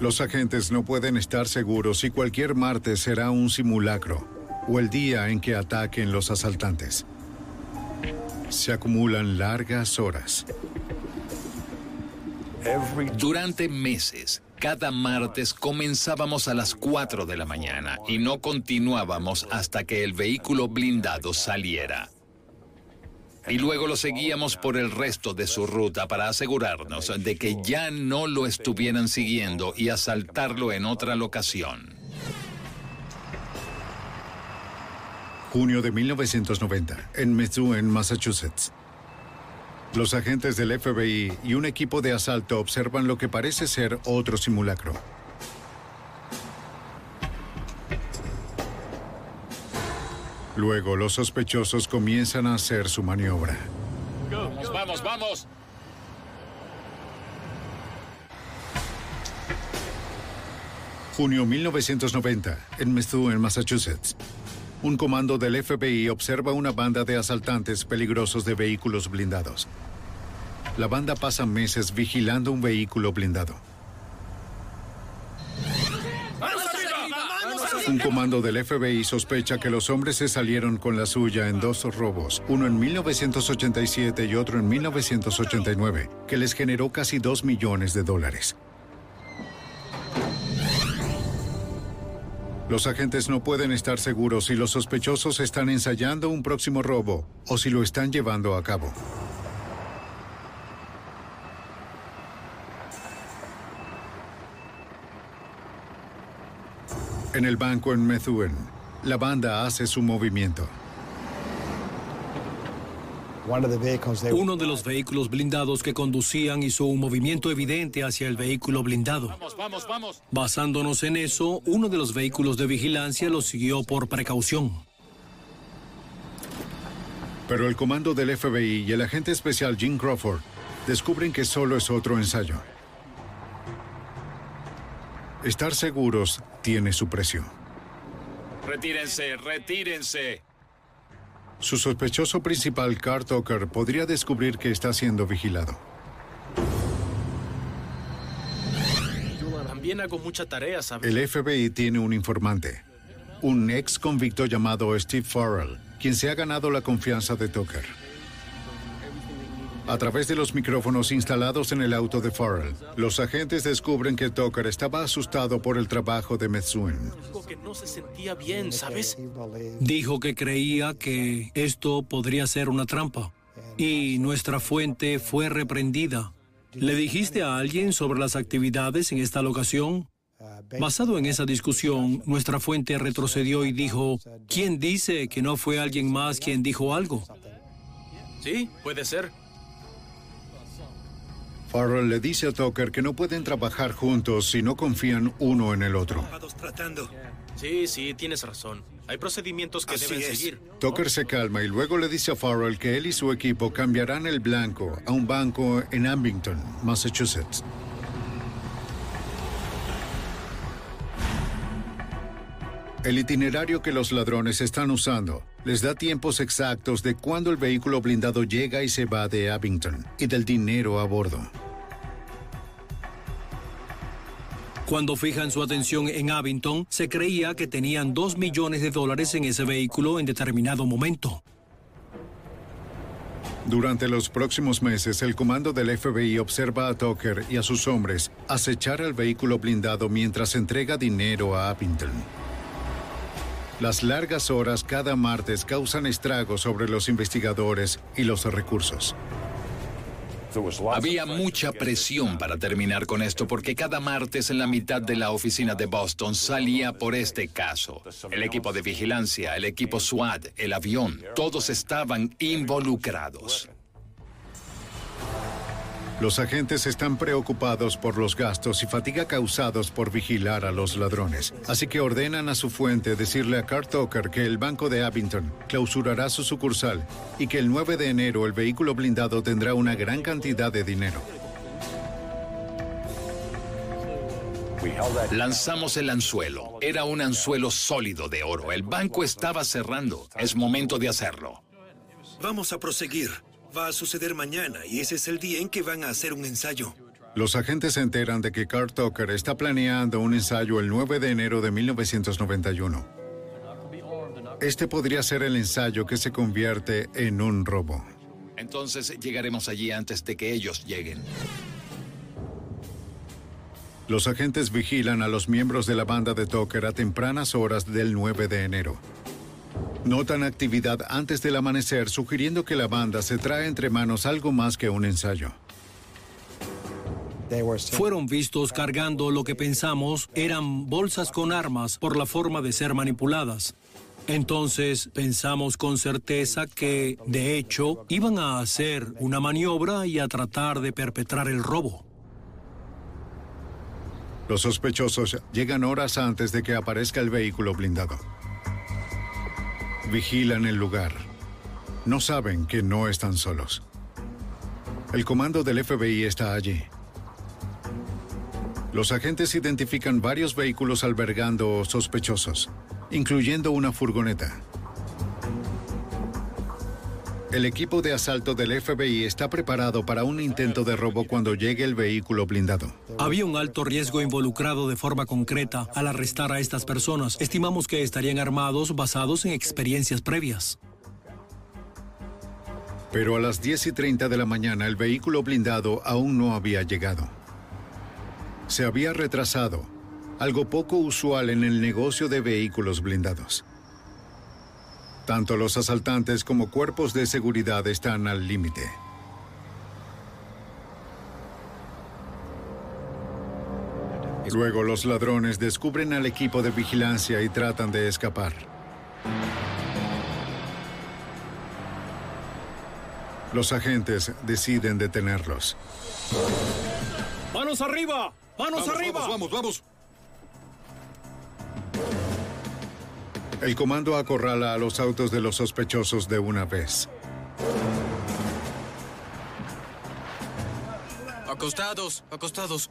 Los agentes no pueden estar seguros si cualquier martes será un simulacro o el día en que ataquen los asaltantes. Se acumulan largas horas. Durante meses, cada martes comenzábamos a las 4 de la mañana y no continuábamos hasta que el vehículo blindado saliera. Y luego lo seguíamos por el resto de su ruta para asegurarnos de que ya no lo estuvieran siguiendo y asaltarlo en otra locación. Junio de 1990, en Methuen, Massachusetts. Los agentes del FBI y un equipo de asalto observan lo que parece ser otro simulacro. Luego, los sospechosos comienzan a hacer su maniobra. Vamos, vamos, vamos. Junio 1990, en Methuen, Massachusetts. Un comando del FBI observa una banda de asaltantes peligrosos de vehículos blindados. La banda pasa meses vigilando un vehículo blindado. Un comando del FBI sospecha que los hombres se salieron con la suya en dos robos, uno en 1987 y otro en 1989, que les generó casi 2 millones de dólares. Los agentes no pueden estar seguros si los sospechosos están ensayando un próximo robo o si lo están llevando a cabo. En el banco en Methuen, la banda hace su movimiento. Uno de los vehículos blindados que conducían hizo un movimiento evidente hacia el vehículo blindado. Vamos, vamos, vamos. Basándonos en eso, uno de los vehículos de vigilancia lo siguió por precaución. Pero el comando del FBI y el agente especial Jim Crawford descubren que solo es otro ensayo. Estar seguros tiene su precio. Retírense, retírense. Su sospechoso principal, Carl Tucker, podría descubrir que está siendo vigilado. También hago mucha tarea, ¿sabes? El FBI tiene un informante, un ex convicto llamado Steve Farrell, quien se ha ganado la confianza de Tucker. A través de los micrófonos instalados en el auto de Farrell, los agentes descubren que Tucker estaba asustado por el trabajo de Metsuen. Dijo que no se sentía bien, ¿sabes? Dijo que creía que esto podría ser una trampa. Y nuestra fuente fue reprendida. ¿Le dijiste a alguien sobre las actividades en esta locación? Basado en esa discusión, nuestra fuente retrocedió y dijo, ¿quién dice que no fue alguien más quien dijo algo? Sí, puede ser. Farrell le dice a Tucker que no pueden trabajar juntos si no confían uno en el otro. tratando. Sí, sí, tienes razón. Hay procedimientos que Así deben es. seguir. Tucker se calma y luego le dice a Farrell que él y su equipo cambiarán el blanco a un banco en Abington, Massachusetts. El itinerario que los ladrones están usando les da tiempos exactos de cuándo el vehículo blindado llega y se va de Abington y del dinero a bordo. Cuando fijan su atención en Abington, se creía que tenían dos millones de dólares en ese vehículo en determinado momento. Durante los próximos meses, el comando del FBI observa a Tucker y a sus hombres acechar el vehículo blindado mientras entrega dinero a Abington. Las largas horas cada martes causan estragos sobre los investigadores y los recursos. Había mucha presión para terminar con esto porque cada martes en la mitad de la oficina de Boston salía por este caso. El equipo de vigilancia, el equipo SWAT, el avión, todos estaban involucrados. Los agentes están preocupados por los gastos y fatiga causados por vigilar a los ladrones. Así que ordenan a su fuente decirle a Carl Tucker que el banco de Abington clausurará su sucursal y que el 9 de enero el vehículo blindado tendrá una gran cantidad de dinero. Lanzamos el anzuelo. Era un anzuelo sólido de oro. El banco estaba cerrando. Es momento de hacerlo. Vamos a proseguir. Va a suceder mañana y ese es el día en que van a hacer un ensayo. Los agentes se enteran de que Carl Tucker está planeando un ensayo el 9 de enero de 1991. Este podría ser el ensayo que se convierte en un robo. Entonces llegaremos allí antes de que ellos lleguen. Los agentes vigilan a los miembros de la banda de Tucker a tempranas horas del 9 de enero. Notan actividad antes del amanecer, sugiriendo que la banda se trae entre manos algo más que un ensayo. Fueron vistos cargando lo que pensamos eran bolsas con armas por la forma de ser manipuladas. Entonces pensamos con certeza que, de hecho, iban a hacer una maniobra y a tratar de perpetrar el robo. Los sospechosos llegan horas antes de que aparezca el vehículo blindado. Vigilan el lugar. No saben que no están solos. El comando del FBI está allí. Los agentes identifican varios vehículos albergando sospechosos, incluyendo una furgoneta. El equipo de asalto del FBI está preparado para un intento de robo cuando llegue el vehículo blindado. Había un alto riesgo involucrado de forma concreta al arrestar a estas personas. Estimamos que estarían armados basados en experiencias previas. Pero a las 10 y 30 de la mañana el vehículo blindado aún no había llegado. Se había retrasado, algo poco usual en el negocio de vehículos blindados. Tanto los asaltantes como cuerpos de seguridad están al límite. Luego los ladrones descubren al equipo de vigilancia y tratan de escapar. Los agentes deciden detenerlos. ¡Manos arriba! ¡Manos Vamos, arriba! Vamos, vamos, vamos. El comando acorrala a los autos de los sospechosos de una vez. Acostados, acostados.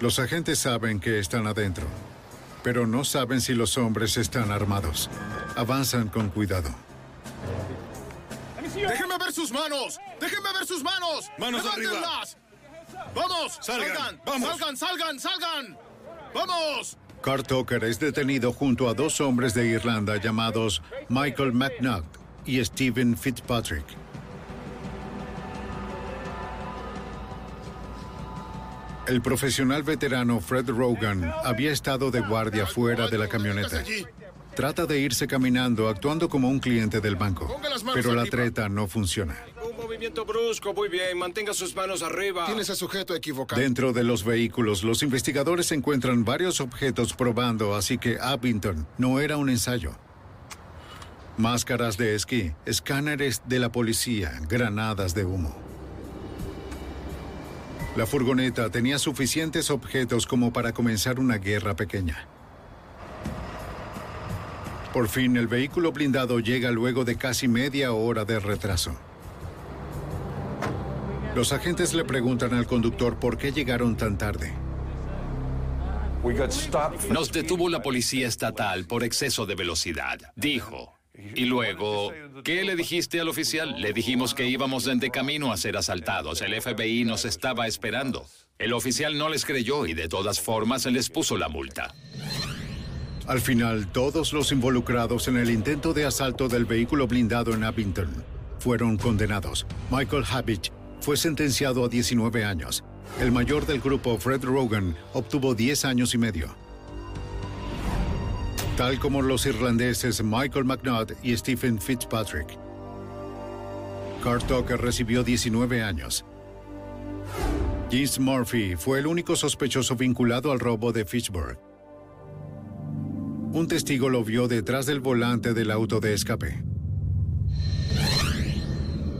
Los agentes saben que están adentro, pero no saben si los hombres están armados. Avanzan con cuidado. ¡Déjenme ver sus manos! ¡Déjenme ver sus manos! Manos arriba. ¡Vamos! Salgan, ¡Salgan! vamos. ¡Salgan, salgan, salgan! ¡Vamos! Carl Tucker es detenido junto a dos hombres de Irlanda llamados Michael McNutt y Stephen Fitzpatrick. El profesional veterano Fred Rogan había estado de guardia fuera de la camioneta. Trata de irse caminando actuando como un cliente del banco, pero la treta no funciona. Un movimiento brusco, muy bien. Mantenga sus manos arriba. Tienes a sujeto equivocado. Dentro de los vehículos, los investigadores encuentran varios objetos probando, así que Abington no era un ensayo. Máscaras de esquí, escáneres de la policía, granadas de humo. La furgoneta tenía suficientes objetos como para comenzar una guerra pequeña. Por fin, el vehículo blindado llega luego de casi media hora de retraso. Los agentes le preguntan al conductor por qué llegaron tan tarde. Nos detuvo la policía estatal por exceso de velocidad, dijo. Y luego, ¿qué le dijiste al oficial? Le dijimos que íbamos de camino a ser asaltados. El FBI nos estaba esperando. El oficial no les creyó y de todas formas les puso la multa. Al final, todos los involucrados en el intento de asalto del vehículo blindado en Abington fueron condenados. Michael Habich fue sentenciado a 19 años. El mayor del grupo, Fred Rogan, obtuvo 10 años y medio. Tal como los irlandeses Michael McNutt y Stephen Fitzpatrick. Carl Tucker recibió 19 años. James Murphy fue el único sospechoso vinculado al robo de Fitchburg. Un testigo lo vio detrás del volante del auto de escape.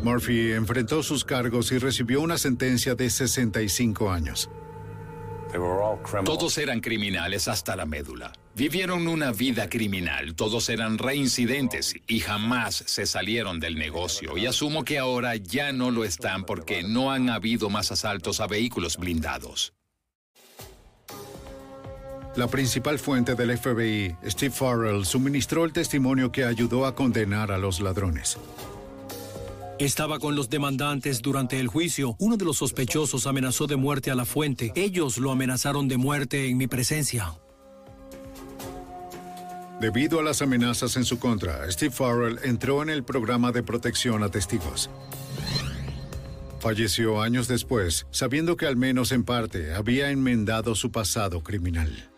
Murphy enfrentó sus cargos y recibió una sentencia de 65 años. Todos eran criminales hasta la médula. Vivieron una vida criminal, todos eran reincidentes y jamás se salieron del negocio. Y asumo que ahora ya no lo están porque no han habido más asaltos a vehículos blindados. La principal fuente del FBI, Steve Farrell, suministró el testimonio que ayudó a condenar a los ladrones. Estaba con los demandantes durante el juicio. Uno de los sospechosos amenazó de muerte a la fuente. Ellos lo amenazaron de muerte en mi presencia. Debido a las amenazas en su contra, Steve Farrell entró en el programa de protección a testigos. Falleció años después, sabiendo que al menos en parte había enmendado su pasado criminal.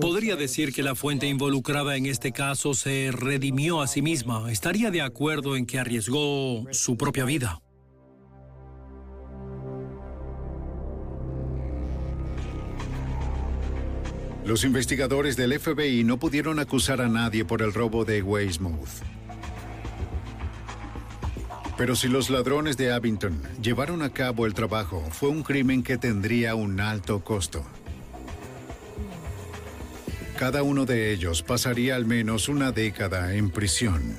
Podría decir que la fuente involucrada en este caso se redimió a sí misma. Estaría de acuerdo en que arriesgó su propia vida. Los investigadores del FBI no pudieron acusar a nadie por el robo de Weymouth. Pero si los ladrones de Abington llevaron a cabo el trabajo, fue un crimen que tendría un alto costo. Cada uno de ellos pasaría al menos una década en prisión.